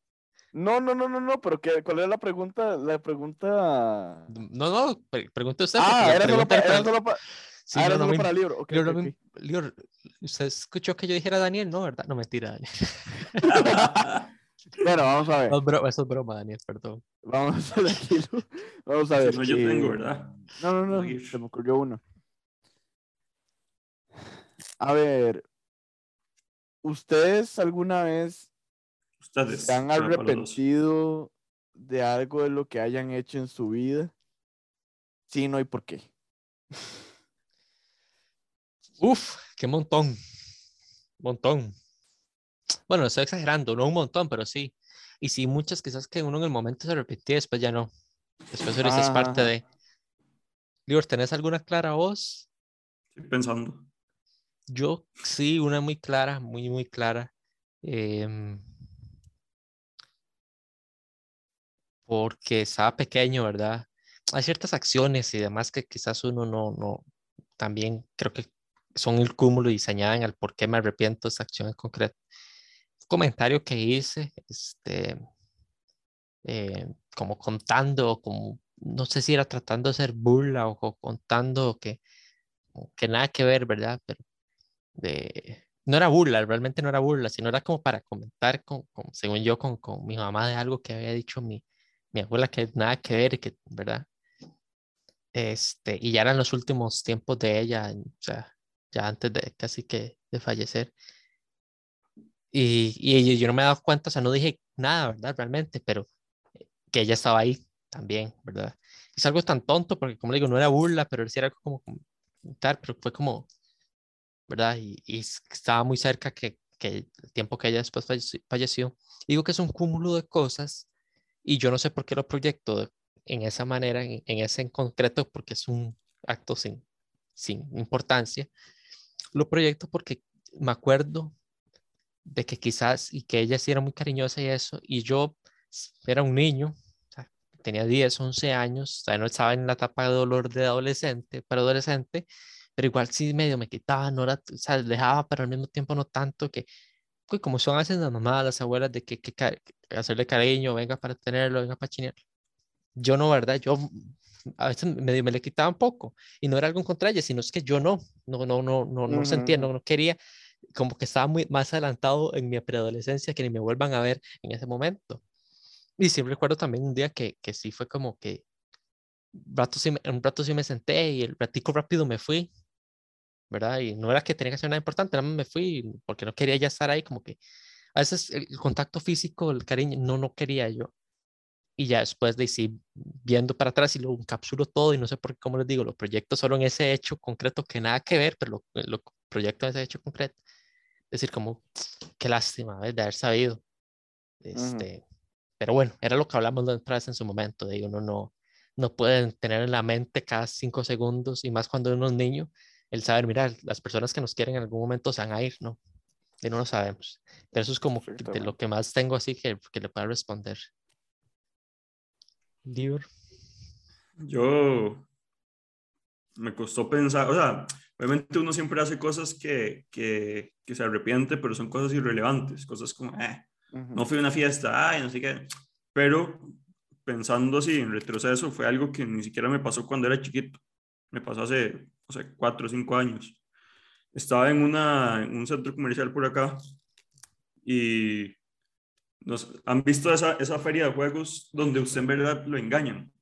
No, no, no, no, no, pero ¿qué, ¿cuál es la pregunta? La pregunta. No, no, pregunte usted. Ah, era solo, para, era solo, para, sí, ah, era solo para el libro. Okay, libro, ¿Usted escuchó que yo dijera Daniel? No, ¿verdad? No, mentira, Daniel. bueno, vamos a ver. eso es broma, Daniel, perdón. Vamos a ver, Vamos a ver. No, yo tengo, ¿verdad? No, no, no, se me ocurrió uno. A ver, ¿ustedes alguna vez se han arrepentido de algo de lo que hayan hecho en su vida? Sí, no, ¿y por qué? Uf, qué montón. Montón. Bueno, estoy exagerando, no un montón, pero sí. Y sí, muchas quizás que uno en el momento se repetía, después ya no. Después eres es parte de. Lior, ¿tenés alguna clara voz? Estoy pensando. Yo sí, una muy clara, muy, muy clara. Em, porque estaba pequeño, ¿verdad? Hay ciertas acciones y demás que quizás uno no, no, también creo que son el cúmulo y se añaden al por qué me arrepiento de esa acción en concreto. comentario que hice, este, eh, como contando, como, no sé si era tratando de hacer burla o, contando que, que nada que ver, ¿verdad? Pero de... No era burla, realmente no era burla, sino era como para comentar, con, según yo, con, con, mi mamá de algo que había dicho mi, mi abuela que nada que ver, que, ¿verdad? Este, y ya eran los últimos tiempos de ella, o sea, ya antes de casi que de fallecer. Y, y yo no me he dado cuenta, o sea, no dije nada, ¿verdad? Realmente, pero que ella estaba ahí también, ¿verdad? Es algo tan tonto, porque como digo, no era burla, pero sí era como comentar, pero fue como, ¿verdad? Y, estaba muy cerca que, que, el tiempo que ella después falleció, Digo que es un cúmulo de cosas y yo no sé por qué lo proyecto en esa manera, en, ese en concreto, porque es un acto sin, sin importancia. Lo proyecto porque me acuerdo de que quizás, y que ella sí era muy cariñosa y eso, y yo era un niño, tenía 10, 11 años, o no estaba en la etapa de dolor de adolescente, pero adolescente, pero igual sí medio me quitaba, no era, o sea, dejaba, pero al mismo tiempo no tanto que, pues como son a las mamás, las abuelas, de que, que, hacerle cariño, venga para tenerlo, venga para chinear. Yo no, ¿verdad? Yo a veces me, me le quitaba un poco y no era algo en contra ella, sino es que yo no, no, no, no, no, no sentía, no, no quería, como que estaba muy más adelantado en mi preadolescencia que ni me vuelvan a ver en ese momento. Y sí recuerdo también un día que, que sí fue como que un rato, sí, un rato sí me senté y el ratico rápido me fui, ¿verdad? Y no era que tenía que hacer nada importante, nada más me fui porque no quería ya estar ahí, como que a veces el contacto físico, el cariño, no, no quería yo. Y ya después de sí, viendo para atrás y lo encapsulo todo y no sé por qué, como les digo, lo proyecto solo en ese hecho concreto que nada que ver, pero lo, lo proyecto en ese hecho concreto. Es decir, como, qué lástima de haber sabido. Este, Pero bueno, era lo que hablamos de vez en su momento, de uno no, no puede tener en la mente cada cinco segundos, y más cuando uno es niño, el saber, mira, las personas que nos quieren en algún momento se van a ir, ¿no? Y no lo sabemos. Pero eso es como de lo que más tengo así que, que le pueda responder. Yo me costó pensar, o sea, obviamente uno siempre hace cosas que, que, que se arrepiente, pero son cosas irrelevantes, cosas como, eh, no fui a una fiesta, ay, no sé qué, pero pensando así en retroceso, fue algo que ni siquiera me pasó cuando era chiquito, me pasó hace, o sea, cuatro o cinco años. Estaba en, una, en un centro comercial por acá y nos, han visto esa, esa feria de juegos donde usted en verdad lo engañan.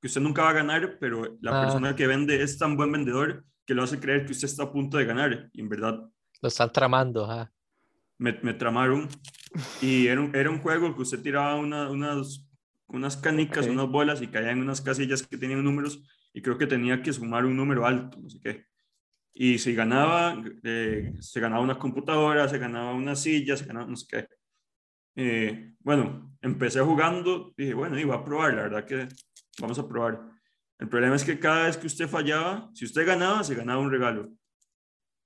Que usted nunca va a ganar, pero la ah. persona que vende es tan buen vendedor que lo hace creer que usted está a punto de ganar. Y en verdad. Lo están tramando, ¿ah? me, me, tramaron. Y era un, era un juego que usted tiraba una, unas, unas canicas, unas bolas y caía en unas casillas que tenían números. Y creo que tenía que sumar un número alto, no sé qué. Y si ganaba, eh, se ganaba una computadora, se ganaba una silla, se ganaba no sé qué. Eh, bueno, empecé jugando, dije, bueno, iba a probar, la verdad que vamos a probar. El problema es que cada vez que usted fallaba, si usted ganaba, se ganaba un regalo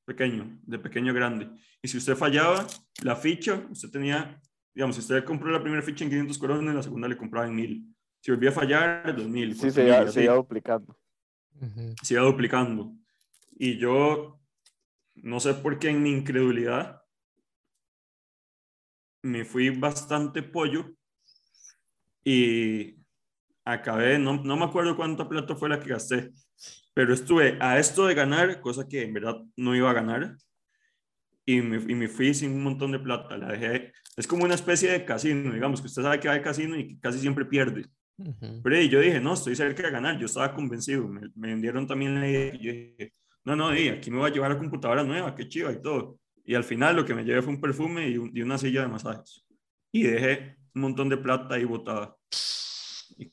pequeño, de pequeño a grande. Y si usted fallaba, la ficha, usted tenía, digamos, si usted compró la primera ficha en 500 coronas, la segunda le compraba en 1000. Si volvía a fallar, 2000. Sí, se iba, se iba duplicando. Se iba duplicando. Y yo, no sé por qué en mi incredulidad, me fui bastante pollo y acabé, no, no me acuerdo cuánta plata fue la que gasté, pero estuve a esto de ganar, cosa que en verdad no iba a ganar, y me, y me fui sin un montón de plata. La dejé, es como una especie de casino, digamos, que usted sabe que hay casino y casi siempre pierde. Pero yo dije, no, estoy cerca de ganar, yo estaba convencido, me, me vendieron también la idea, y yo dije, no, no, y aquí me voy a llevar la computadora nueva, qué chiva y todo. Y al final lo que me llevé fue un perfume y, y una silla de masajes. Y dejé un montón de plata ahí botada. Y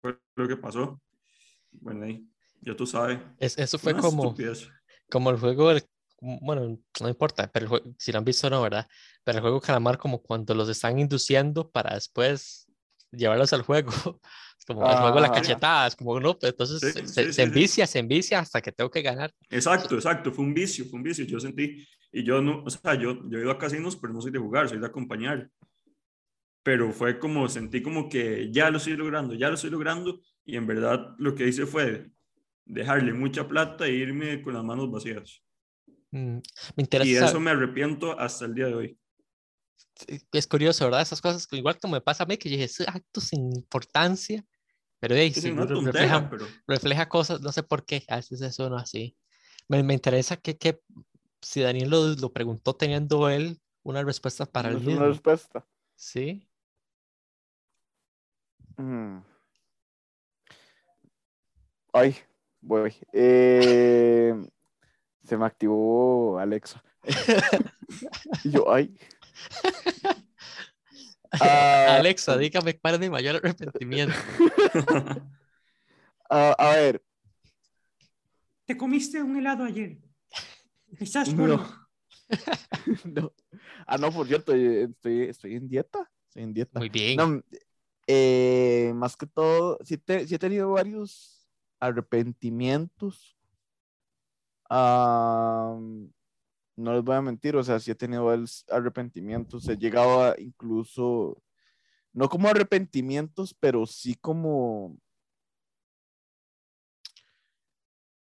fue lo que pasó. Bueno, ahí, ya tú sabes. Es, eso fue como, como el juego, bueno, no importa, pero si lo han visto no, ¿verdad? Pero el juego Calamar como cuando los están induciendo para después llevarlos al juego. como el juego de las cachetadas, como no, pues, entonces se, envicia, se envicia hasta que tengo que ganar. Exacto, exacto, fue un vicio, fue un vicio, yo sentí, y yo no, o sea, yo, yo he ido a casinos, pero no soy de jugar, soy de acompañar. Pero fue como, sentí como que ya lo estoy logrando, ya lo estoy logrando, y en verdad lo que hice fue dejarle mucha plata e irme con las manos vacías. Mm, me interesa. Y eso me arrepiento hasta el día de hoy es curioso, ¿verdad? Esas cosas, igual como me pasa a mí, que yo dije, actos sin importancia, pero, hey, sí, refleja, refleja, cosas, no sé por qué, a veces eso no así. Me, me interesa que, que, si Daniel lo, lo, preguntó teniendo él una respuesta para el mismo. Una respuesta. Sí. Mm. Ay, voy. Eh, se me activó Alexa. yo, ay. Ah, Alexa, dígame cuál es mi mayor arrepentimiento. Ah, a ver. ¿Te comiste un helado ayer? ¿Estás no. no. Ah, no, por cierto, estoy, estoy en dieta. Estoy en dieta. Muy bien. Eh, más que todo, sí, he tenido varios arrepentimientos. Ah no les voy a mentir, o sea, sí he tenido arrepentimientos, he llegado incluso, no como arrepentimientos, pero sí como,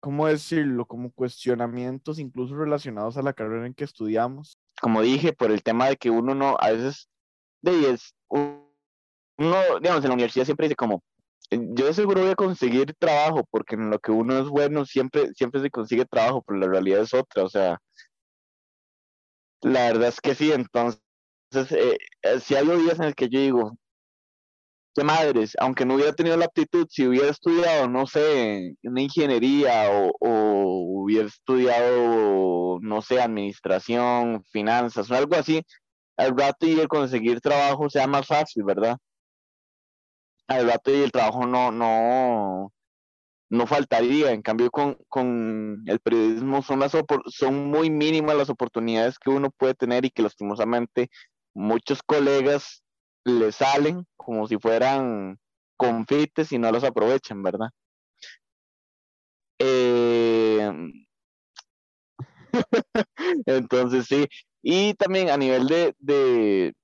¿cómo decirlo? Como cuestionamientos incluso relacionados a la carrera en que estudiamos. como dije, por el tema de que uno no, a veces, de es, uno, digamos, en la universidad siempre dice como, eh, yo seguro voy a conseguir trabajo, porque en lo que uno es bueno siempre, siempre se consigue trabajo, pero la realidad es otra, o sea, la verdad es que sí, entonces, eh, eh, si hay días en el que yo digo, qué madres, aunque no hubiera tenido la aptitud, si hubiera estudiado, no sé, una ingeniería o, o hubiera estudiado, no sé, administración, finanzas o algo así, al rato y el conseguir trabajo sea más fácil, ¿verdad? Al rato y el trabajo no, no, no faltaría. En cambio, con, con el periodismo son, las son muy mínimas las oportunidades que uno puede tener y que lastimosamente muchos colegas le salen como si fueran confites y no los aprovechan, ¿verdad? Eh, entonces sí, y también a nivel de, de,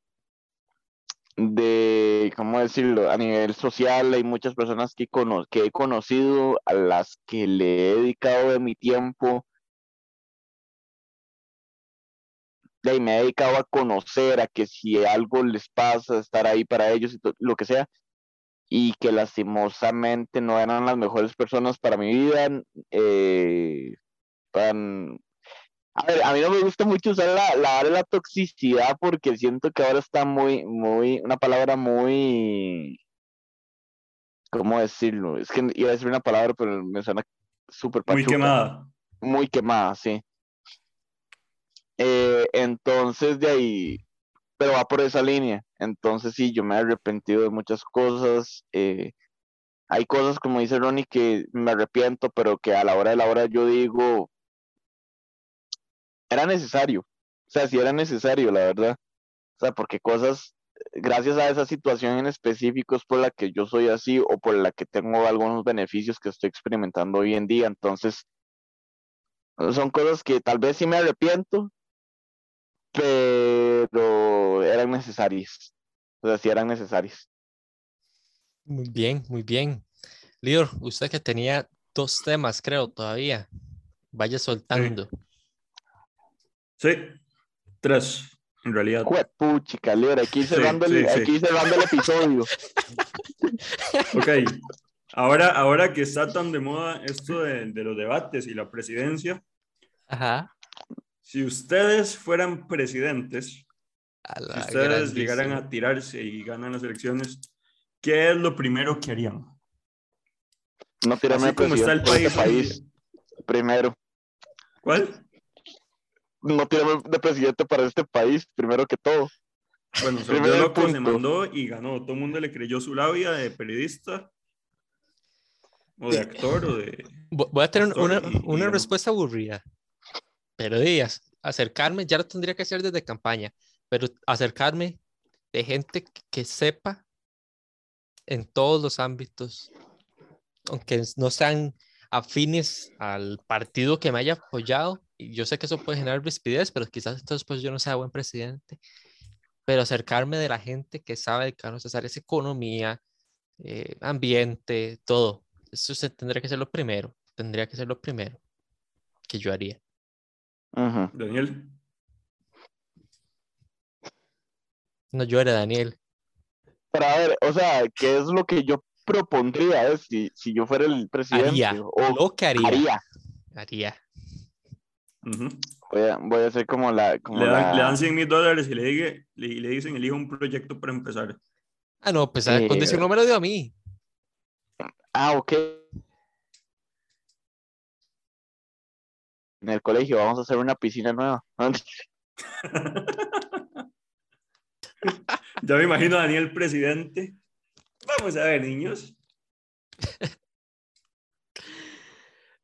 de, ¿cómo decirlo? A nivel social hay muchas personas que, que he conocido, a las que le he dedicado de mi tiempo y me he dedicado a conocer, a que si algo les pasa, estar ahí para ellos y lo que sea, y que lastimosamente no eran las mejores personas para mi vida. Eh, a ver, a mí no me gusta mucho usar la, la, la toxicidad porque siento que ahora está muy, muy, una palabra muy, ¿cómo decirlo? Es que iba a decir una palabra, pero me suena súper Muy quemada. Muy quemada, sí. Eh, entonces de ahí, pero va por esa línea. Entonces sí, yo me he arrepentido de muchas cosas. Eh, hay cosas, como dice Ronnie, que me arrepiento, pero que a la hora de la hora yo digo, era necesario. O sea, sí era necesario, la verdad. O sea, porque cosas, gracias a esa situación en específico es por la que yo soy así o por la que tengo algunos beneficios que estoy experimentando hoy en día. Entonces, son cosas que tal vez sí me arrepiento, pero eran necesarias. O sea, sí eran necesarias. Muy bien, muy bien. Lior, usted que tenía dos temas, creo, todavía. Vaya soltando. Sí, tres, en realidad. Puchica, Lior, aquí cerrando, el, aquí cerrando el episodio. ok, ahora, ahora que está tan de moda esto de, de los debates y la presidencia, Ajá. Si ustedes fueran presidentes, si ustedes llegaran a tirarse y ganan las elecciones, ¿qué es lo primero que harían? No tirarme Así como está el país, país. Primero. ¿Cuál? No tirarme de presidente para este país, primero que todo. Bueno, se loco, se mandó y ganó. Todo el mundo le creyó su labia de periodista o de actor o de... Voy a tener una, una respuesta aburrida pero días, acercarme, ya lo tendría que hacer desde campaña, pero acercarme de gente que sepa en todos los ámbitos, aunque no sean afines al partido que me haya apoyado, yo sé que eso puede generar rispidez, pero quizás entonces pues yo no sea buen presidente, pero acercarme de la gente que sabe de qué es economía, eh, ambiente, todo. Eso se tendría que ser lo primero, tendría que ser lo primero que yo haría. Daniel. No llore, Daniel. Pero a ver, o sea, ¿qué es lo que yo propondría eh? si, si yo fuera el presidente? Haría. O lo que haría. Haría. Voy, a, voy, a, hacer como la... Como le, dan, la... le dan 100 mil dólares y le, diga, le, le, dicen, elija un proyecto para empezar. Ah, no, pues eh, condición no me lo dio a mí. Ah, ok. en el colegio, vamos a hacer una piscina nueva. ya me imagino a Daniel presidente. Vamos a ver, niños.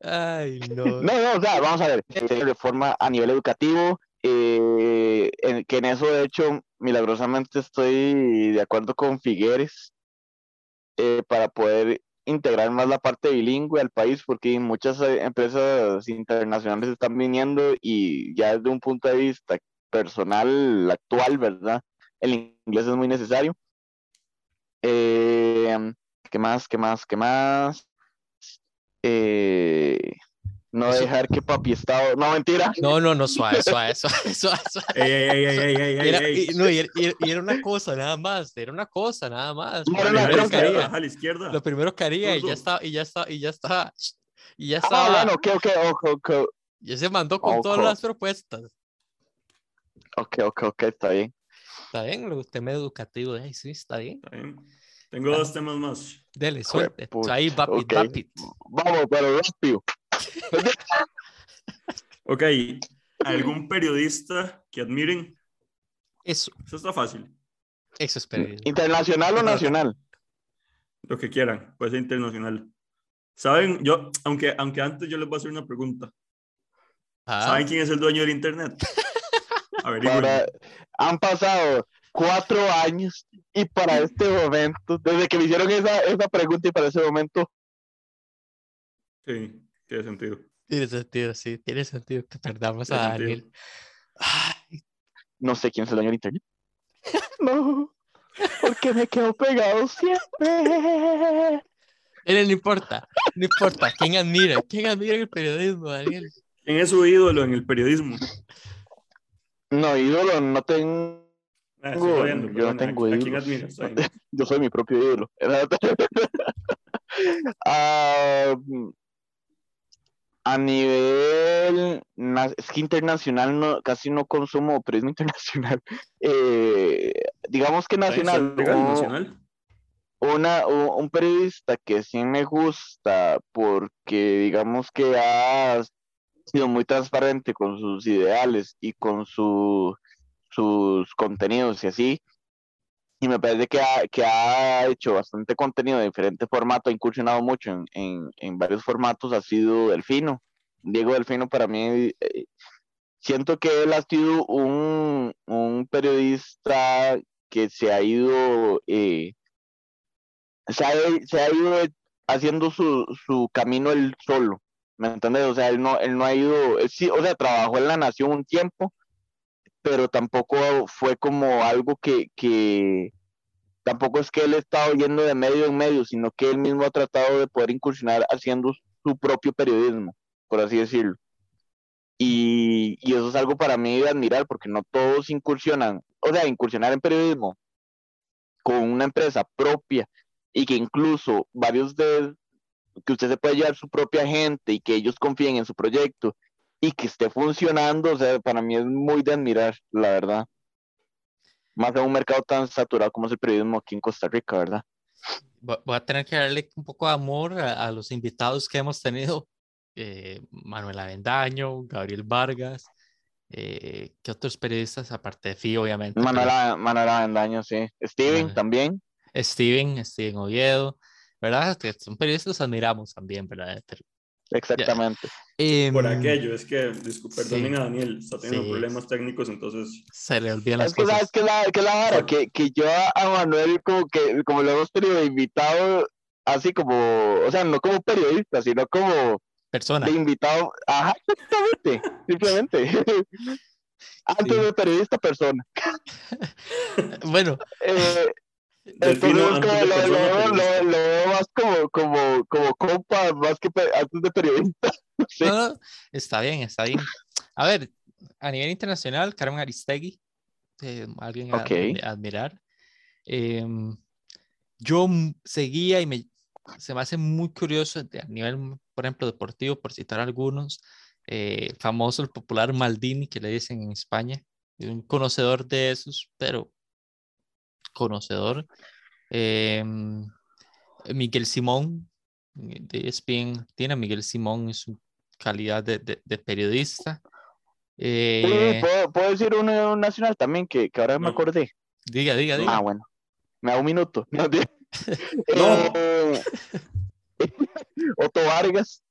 Ay, no. No, no, o sea, vamos a ver. Reforma a nivel educativo, eh, que en eso, de hecho, milagrosamente estoy de acuerdo con Figueres eh, para poder integrar más la parte bilingüe al país porque muchas eh, empresas internacionales están viniendo y ya desde un punto de vista personal actual, ¿verdad? El inglés es muy necesario. Eh, ¿Qué más? ¿Qué más? ¿Qué más? Eh, No dejar que papi estado. No, mentira. No, no, no, suave, suave, suave, suave, suave. Ey, ey, ey, ey, ey, ey, ey, Era, ey. y, no, y era, y- y era una cosa nada más, era una cosa nada más. No, Lo era la primero que haría, a la izquierda. lo primero que haría y ya estaba, y ya estaba, y ya estaba, y ya Ah, estaba, bueno, ok, ok, ok, ok. ya se mandó con Ojo. todas las propuestas. Ok, ok, ok, está bien. Está bien, lo usted me educativo, ay, sí, está bien. Está bien. Tengo dos temas más. Dele, suerte. pucha, Ahí, vapid, ok. vapid. Vamos, pero rápido. Ok, ¿algún periodista que admiren? Eso, Eso está fácil. eso es periodismo. ¿Internacional o nacional? Lo que quieran, puede ser internacional. ¿Saben? Yo, aunque, aunque antes yo les voy a hacer una pregunta. Ah, ¿Saben quién es el dueño del internet? Para... Han pasado cuatro años y para este momento, desde que me hicieron esa, esa pregunta y para ese momento, Sí, tiene sentido. tiene sentido, sí, tiene sentido que perdamos Tiene a. Daniel. Ay, no sé quién es el dueño del internet. No, porque me quedo pegado siempre. Él no importa, no importa. ¿Quién admira? ¿Quién admira el periodismo, Daniel? ¿Quién es su ídolo en el periodismo? No, ídolo, no tengo. Ah, estoy jodiendo, yo no bueno, ¿a- tengo. Yo soy mi propio ídolo. Ah, a nivel, es que internacional no, casi no consumo periodismo internacional. Eh, digamos que nacional, legal, una, un periodista que sí me gusta porque digamos que ha sido muy transparente con sus ideales y con su, sus contenidos y así. Y me parece que ha, que ha hecho bastante contenido de diferente formato, ha incursionado mucho en, en, varios formatos, ha sido Delfino. Diego Delfino para mí, eh, siento que él ha sido un, un periodista que se ha ido, eh, se ha, se ha ido haciendo su, su camino él solo, ¿me entiendes? O sea, él no, él no ha ido, sí, o sea, trabajó en La Nación un tiempo, pero tampoco fue como algo que, que tampoco es que él ha estado yendo de medio en medio, sino que él mismo ha tratado de poder incursionar haciendo su propio periodismo, por así decirlo. Y, y eso es algo para mí de admirar, porque no todos incursionan, o sea, incursionar en periodismo con una empresa propia y que incluso varios de que usted se puede llevar su propia gente y que ellos confíen en su proyecto y que esté funcionando, o sea, para mí es muy de admirar, la verdad. Más en un mercado tan saturado como es el periodismo aquí en Costa Rica, ¿verdad? Vo- Voy a tener que darle un poco de amor a, a los invitados que hemos tenido. eh, Manuel Avendaño, Gabriel Vargas, eh, ¿qué otros periodistas? Aparte de Fi, obviamente. pero Manuela, Manuela Avendaño, sí. Steven Manuel. también. Steven, Steven Oviedo, ¿verdad? Que son periodistas los admiramos también, ¿verdad? Exactamente. Por em, aquello, es que, disculpe, sí. a Daniel, está teniendo Sí. problemas técnicos, entonces Se le olvidan las Es que cosas. sabes que la, que la vara, que, que yo a, a Manuel como que como lo hemos tenido de invitado así como, o sea, no como periodista, sino como Persona. de invitado, ajá, exactamente, simplemente. Antes Sí. de periodista, persona. Bueno, Eh, entonces antes como de lo, persona, lo lo- lo veo más como, como, como compa, más que antes de periodista. Sí. no, no, está bien, está bien. A ver, a nivel internacional, Carmen Aristegui, eh, alguien a Ok. admi- admirar. Em, yo seguía y me, se me hace muy curioso a nivel, por ejemplo, deportivo, por citar algunos, eh, famoso el popular Maldini, que le dicen en España, un conocedor de esos, pero conocedor. Em, Miguel Simón, eh, de ESPN, tiene a Miguel Simón en su calidad de, de- de periodista. Sí, Eh, ¿puedo, puedo decir uno nacional también, que, que ahora me acordé. diga, diga, diga. Ah, bueno. Me da un minuto. No, No. Eh, Otto Vargas.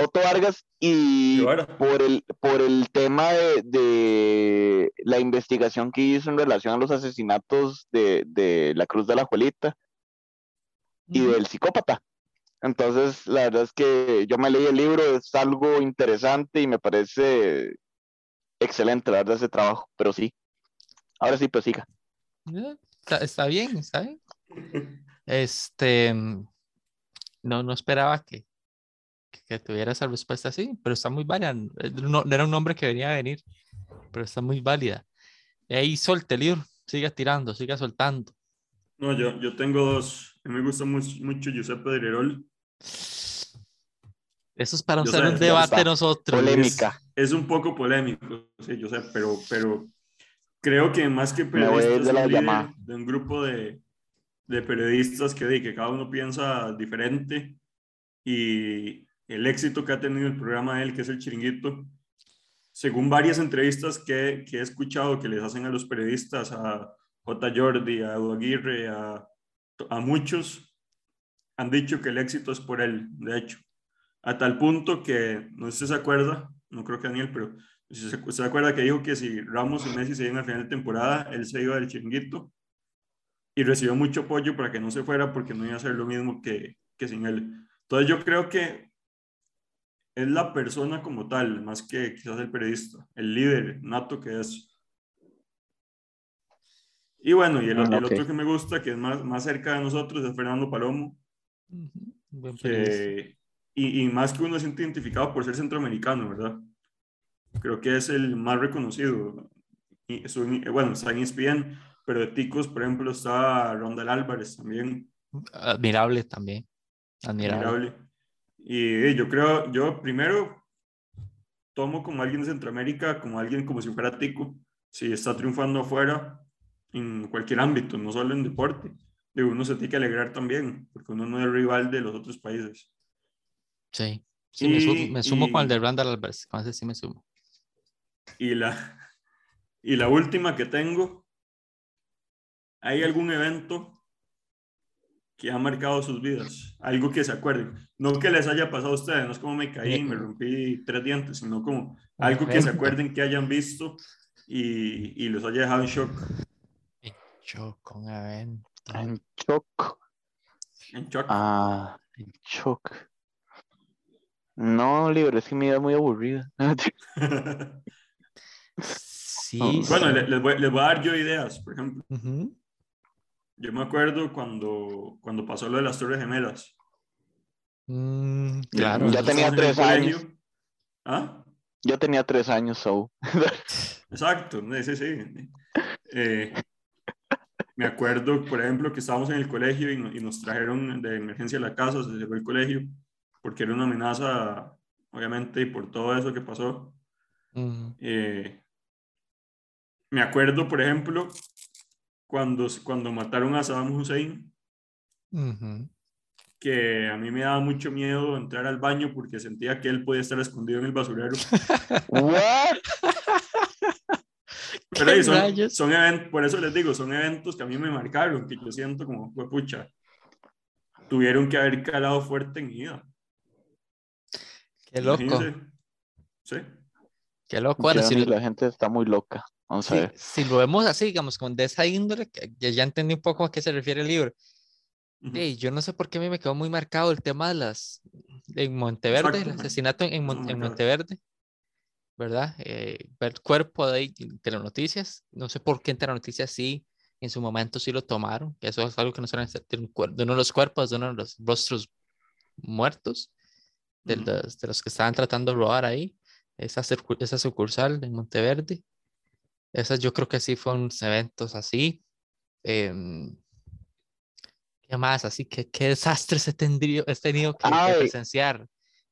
Otto Vargas y por el, por el tema de, de la investigación que hizo en relación a los asesinatos de, de la Cruz de la Juelita y del psicópata. Entonces, la verdad es que yo me leí el libro, es algo interesante y me parece excelente, la verdad, ese trabajo, pero sí. Ahora sí, pues siga. Está, está bien, está bien. Este, no, no esperaba que, que, que tuviera esa respuesta así, pero está muy válida. Eh, No, era un nombre que venía a venir, pero está muy válida. Y ahí solte el libro, siga tirando, siga soltando. No, yo, yo tengo dos. A mí me gusta mucho, mucho Giuseppe de Rirol. Eso es para sé, un debate nosotros. Polémica. Es un poco polémico, sí, yo sé, pero, pero creo que más que Me voy a ir periodista es de la un líder de un grupo de, de periodistas que, que cada uno piensa diferente y el éxito que ha tenido el programa de él, que es el chiringuito, según varias entrevistas que, que he escuchado que les hacen a los periodistas, a J. Jordi, a Edu Aguirre, a, a muchos, han dicho que el éxito es por él, de hecho. A tal punto que, no sé si se acuerda, no creo que Daniel, pero si se, acuerda que dijo que si Ramos y Messi se iban al final de temporada, él se iba del chiringuito y recibió mucho apoyo para que no se fuera porque no iba a ser lo mismo que, que sin él. Entonces yo creo que es la persona como tal, más que quizás el periodista, el líder nato que es. Y bueno, y el, Ah, el otro que me gusta, que es más, más cerca de nosotros, es Fernando Palomo, buen periodista. que, y, y más que uno se siente identificado por ser centroamericano, ¿verdad? Creo que es el más reconocido. Y su- bueno, está en ESPN, pero de Ticos, por ejemplo, está Rondal Álvarez también, Admirable también. Admirable. admirable. Y yo creo, yo primero tomo como alguien de Centroamérica, como alguien como si fuera Tico, si está triunfando afuera en cualquier ámbito, no solo en deporte. Digo, uno se tiene que alegrar también, porque uno no es rival de los otros países. Sí. Sí, me, su- Y- me sumo con el de y- Randall Álvarez. Con ese sí me sumo. Y la, y la última que tengo, ¿hay algún evento que ha marcado sus vidas? Algo que se acuerden. No que les haya pasado a ustedes, no es como me caí, me rompí tres dientes, sino como algo que se acuerden que hayan visto y, y los haya dejado en shock. Yo con evento. En shock. En shock. Ah, en shock. No, Libre, es que mi vida es muy aburrida. Sí. bueno, sí. le- les voy, les voy a dar yo ideas, por ejemplo. Ujú. Yo me acuerdo cuando, cuando pasó lo de las Torres Gemelas. Mm, Ya- claro. ya tenía tres años. colegio. ¿Ah? Yo tenía tres años, so. Exacto, sí, sí. Eh, me acuerdo, por ejemplo, que estábamos en el colegio y, y nos trajeron de emergencia a la casa, se cerró el colegio, porque era una amenaza, obviamente, y por todo eso que pasó. Mm, Eh, me acuerdo, por ejemplo, cuando, cuando mataron a Saddam Hussein, que a mí me daba mucho miedo entrar al baño porque sentía que él podía estar escondido en el basurero. What? Pero ¿Qué ahí son, eventos, por eso les digo, son eventos que a mí me marcaron, que yo siento como, pucha, tuvieron que haber calado fuerte en mi vida. Qué loco. Imagínense. Sí. Qué loco. Bueno, si, la gente está muy loca. Vamos a si- ver. si lo vemos así, digamos, como de esa índole, que ya, entendí un poco a qué se refiere el libro. Ujú. Ey, yo no sé por qué a mí me quedó muy marcado el tema de las en Monteverde, el asesinato en, en Mon- en. Monteverde, ¿verdad? Eh, el cuerpo de Telenoticias, no sé por qué en Telenoticias sí, en su momento sí lo tomaron, que eso es algo que no suelen hacer, de, uno de los cuerpos, de uno de los rostros muertos, de, Ujú. los, de los que estaban tratando de robar ahí, esa, esa sucursal en Monteverde. Esas yo creo que sí fueron eventos así. em, ¿Qué más? Así que qué desastres he tenido, he tenido que, presenciar.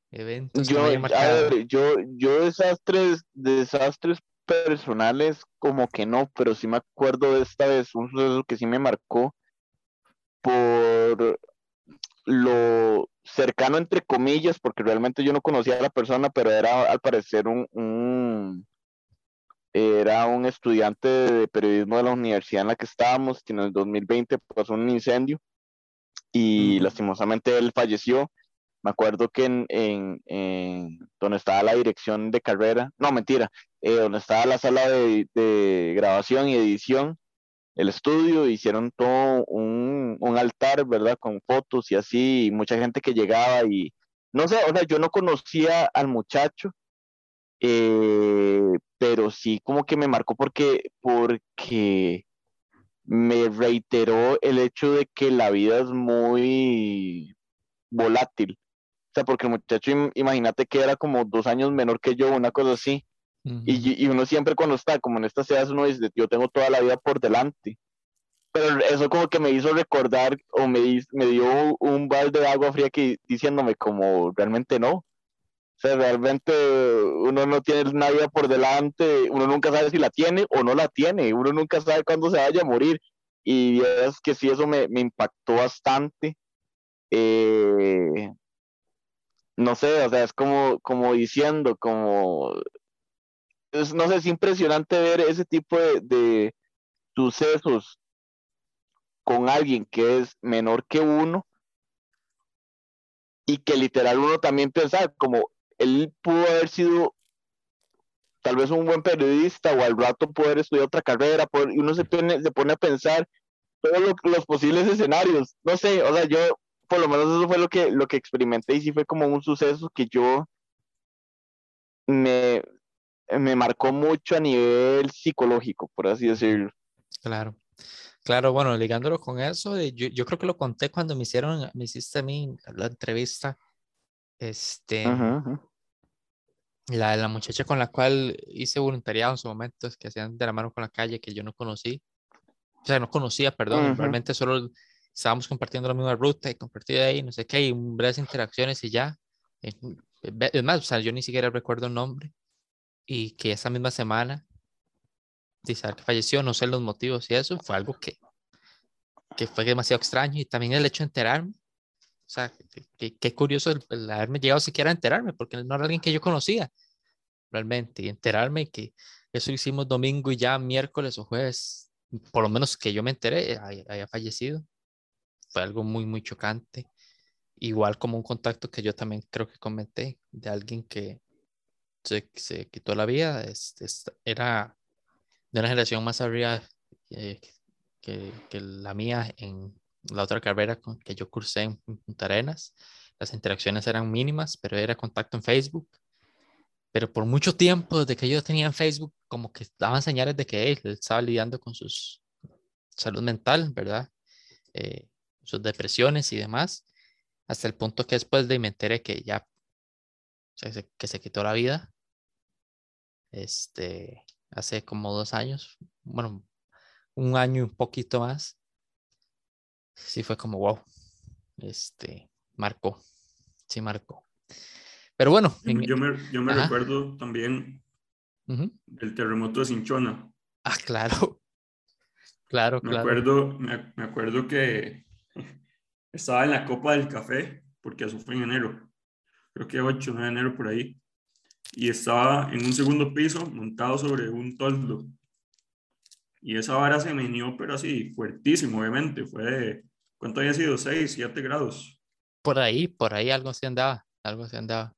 Eventos Yo, a ver, yo, yo desastres, desastres personales como que no, pero sí me acuerdo de esta vez, un suceso que sí me marcó por lo cercano entre comillas, porque realmente yo no conocía a la persona, pero era al parecer un, un- era un estudiante de periodismo de la universidad en la que estábamos, que en el 2020 pasó un incendio y lastimosamente él falleció. Me acuerdo que en, en, en donde estaba la dirección de carrera, no mentira, eh, donde estaba la sala de, de grabación y edición, el estudio, hicieron todo un, un altar, ¿verdad? Con fotos y así, y mucha gente que llegaba y no sé, o sea, yo no conocía al muchacho, eh, pero sí como que me marcó porque, porque me reiteró el hecho de que la vida es muy volátil. O sea, porque el muchacho, im- imagínate que era como dos años menor que yo, una cosa así. Y, y uno siempre cuando está como en estas edades, uno dice, yo tengo toda la vida por delante. Pero eso como que me hizo recordar o me, me dio un balde de agua fría que, diciéndome como realmente no. O sea, realmente uno no tiene vida por delante, uno nunca sabe si la tiene o no la tiene, uno nunca sabe cuándo se vaya a morir. Y es que sí, eso me, me impactó bastante. Eh, no sé, o sea, es como, como diciendo, como, es, no sé, es impresionante ver ese tipo de, de sucesos con alguien que es menor que uno y que literal uno también pensaba como él pudo haber sido tal vez un buen periodista o al rato poder estudiar otra carrera y uno se pone, se pone a pensar todos lo- los posibles escenarios. No sé o sea yo por lo menos eso fue lo que lo que experimenté y sí fue como un suceso que yo me me marcó mucho a nivel psicológico por así decirlo. Claro. Claro, bueno, ligándolo con eso, yo, yo creo que lo conté cuando me hicieron, me hiciste a mí la entrevista, este, Ajá, ajá. la de la muchacha con la cual hice voluntariado en su momento, es que hacían de la mano con la calle, que yo no conocí, o sea, no conocía, perdón, Ujú. realmente solo estábamos compartiendo la misma ruta y compartí de ahí, no sé qué, y breves interacciones y ya. Es más, o sea, yo ni siquiera recuerdo el nombre, y que esa misma semana, de saber que falleció, no sé los motivos y eso, fue algo que, que fue demasiado extraño, y también el hecho de enterarme. O sea, qué curioso el, el haberme llegado siquiera a enterarme, porque no era alguien que yo conocía realmente. Y enterarme que eso hicimos domingo y ya miércoles o jueves, por lo menos que yo me enteré, eh, haya, fallecido. Fue algo muy, muy chocante. Igual como un contacto que yo también creo que comenté de alguien que se, se quitó la vida. este, esta- era de una generación más arriba eh, que, que la mía en la otra carrera con, que yo cursé en Punta Arenas. Las interacciones eran mínimas, pero era contacto en Facebook. Pero por mucho tiempo, desde que yo tenía en Facebook, como que daban señales de que él estaba lidiando con su salud mental, ¿verdad? Eh, sus depresiones y demás, hasta el punto que después de me enteré que ya se- que se quitó la vida, este, hace como dos años, bueno, un año y un poquito más, sí fue como, wow, este, marcó, sí marcó. Pero bueno, Yo, en- me- yo me, yo me Ajá. recuerdo también del terremoto de Cinchona. Ah, claro, claro, Me claro. acuerdo, me, me acuerdo que estaba en la Copa del Café, porque eso fue en enero, creo que 8 o 9 de enero por ahí, y estaba en un segundo piso montado sobre un toldo. Y esa vara se meneó, pero así, fuertísimo, obviamente. Fue de, ¿cuánto había sido? 6, 7 grados. Por ahí, por ahí algo se andaba, algo se andaba.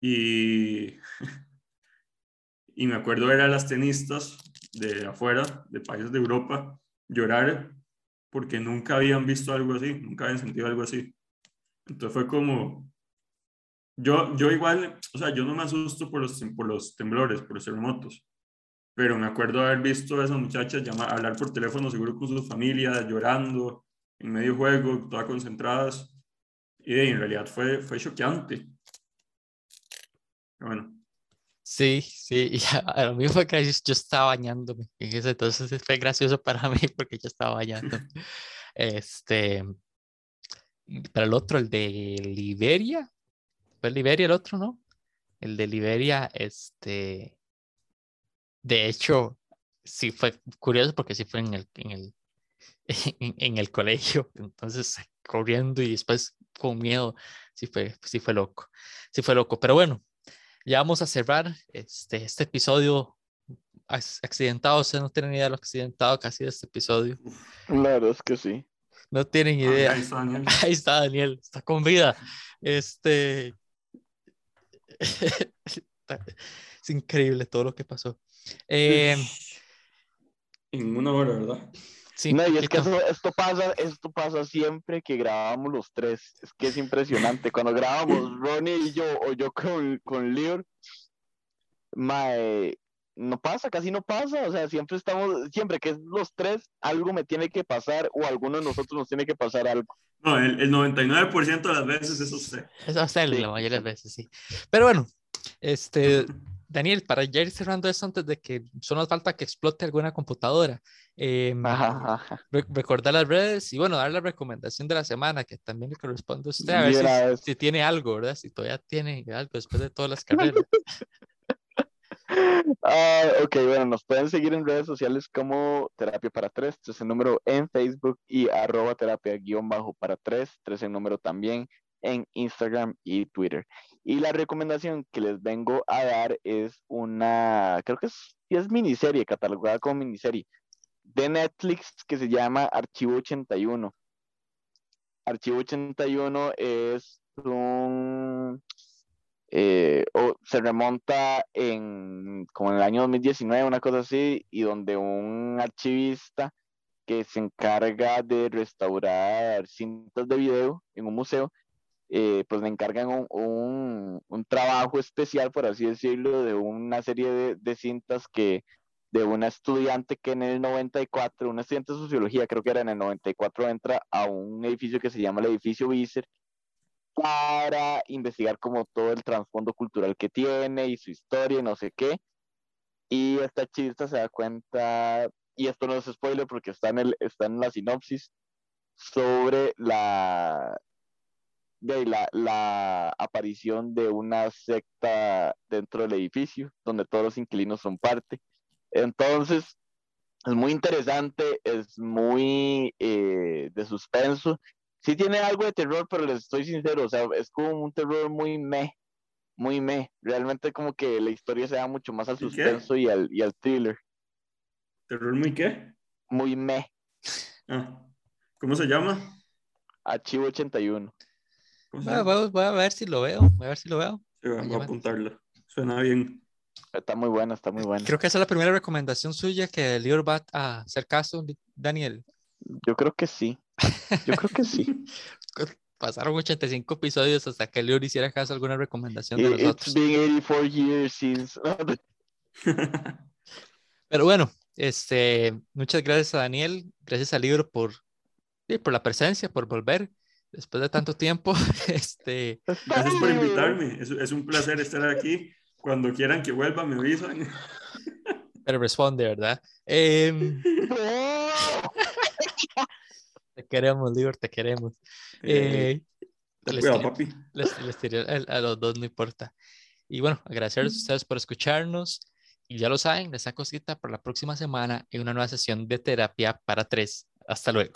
Y, y me acuerdo ver a las tenistas de afuera, de países de Europa, llorar porque nunca habían visto algo así, nunca habían sentido algo así. Entonces fue como, yo, yo igual, o sea, yo no me asusto por los, por los temblores, por los terremotos, pero me acuerdo haber visto a esas muchachas llamar, hablar por teléfono, seguro con sus familias, llorando, en medio juego, todas concentradas, y en realidad fue, fue choqueante. Pero bueno. Sí, sí, y a, lo fue que yo estaba bañándome. En ese entonces fue gracioso para mí porque yo estaba bañándome. Este, para el otro, el de Liberia, fue Liberia el otro, ¿no? El de Liberia, este, de hecho, sí fue curioso porque sí fue en el, en el, en, en el colegio, entonces corriendo y después con miedo, sí fue, sí fue loco, sí fue loco, pero bueno, ya vamos a cerrar este, este episodio ac- accidentado, ustedes no tienen idea de lo accidentado que ha sido este episodio, La verdad es que sí. no tienen idea. ahí está Daniel. Ahí está Daniel, está con vida. Este. Es increíble todo lo que pasó. Eh, En una hora, ¿verdad? sí, no, y es que eso- esto pasa, esto pasa siempre que grabamos los tres. Es que es impresionante. Cuando grabamos Ronnie y yo, o yo con, con Leon, mae, no pasa, casi no pasa, o sea, siempre estamos, siempre que es los tres, algo me tiene que pasar o alguno de nosotros nos tiene que pasar algo. No, el, el 99% de las veces es usted. Es usted Sí. la mayoría de las veces, sí. Pero bueno, este, Daniel, para ya ir cerrando esto antes de que solo nos falta que explote alguna computadora, em, Ajá, ajá. re- recordar las redes y bueno, dar la recomendación de la semana que también le corresponde a usted, a ver si, eso. tiene algo, ¿verdad? Si todavía tiene algo después de todas las carreras. Ah, ok, bueno, nos pueden seguir en redes sociales como Terapia para Tres, tres en número en Facebook y arroba terapia guion bajo para tres, tres en número también en Instagram y Twitter. Y la recomendación que les vengo a dar es una, creo que es, es miniserie, catalogada como miniserie, de Netflix que se llama Archivo 81. Archivo 81 es un eh, o se remonta en como en el año 2019, una cosa así, y donde un archivista que se encarga de restaurar cintas de video en un museo, eh, pues le encargan un, un- un trabajo especial, por así decirlo, de una serie de, de cintas que de una estudiante que en el 94, una estudiante de sociología, creo que era en el 94, entra a un edificio que se llama el edificio Visser para investigar como todo el trasfondo cultural que tiene y su historia y no sé qué. Y esta archivista se da cuenta, y esto no es spoiler porque está en, el, está en la sinopsis, sobre la, de la, la aparición de una secta dentro del edificio, donde todos los inquilinos son parte. Entonces, es muy interesante, es muy eh, de suspenso. Sí tiene algo de terror, pero les estoy sincero, o sea, es como un terror muy meh, muy meh. Realmente como que la historia se da mucho más al suspenso y al, y al thriller. ¿Terror muy qué? Muy meh. Ah, ¿Cómo se llama? Archivo 81. ¿Cómo se Voy a, llama? voy a- voy a ver si lo veo, voy a ver si lo veo. Sí, voy a apuntarlo. Suena bien. Está muy buena, está muy buena. Creo que esa es la primera recomendación suya que el libro va a hacer caso, Daniel. Yo creo que sí. Yo creo que sí. Pasaron 85 episodios hasta que Lior hiciera caso a alguna recomendación de It- It's nosotros. been 84 years since. Pero bueno, este, muchas gracias a Daniel, gracias al libro por, sí, por la presencia, por volver después de tanto tiempo. Este, Gracias por invitarme. Es, es un placer estar aquí. Cuando quieran que vuelva, me avisan. pero responde, ¿verdad? Em, te queremos, Lior, te queremos. Eh, Eh, les cuidado, papi. les, les tiré a, a los dos, no importa. Y bueno, agradecerles a ustedes por escucharnos. Y ya lo saben, les saco cita para la próxima semana en una nueva sesión de terapia para tres. Hasta luego.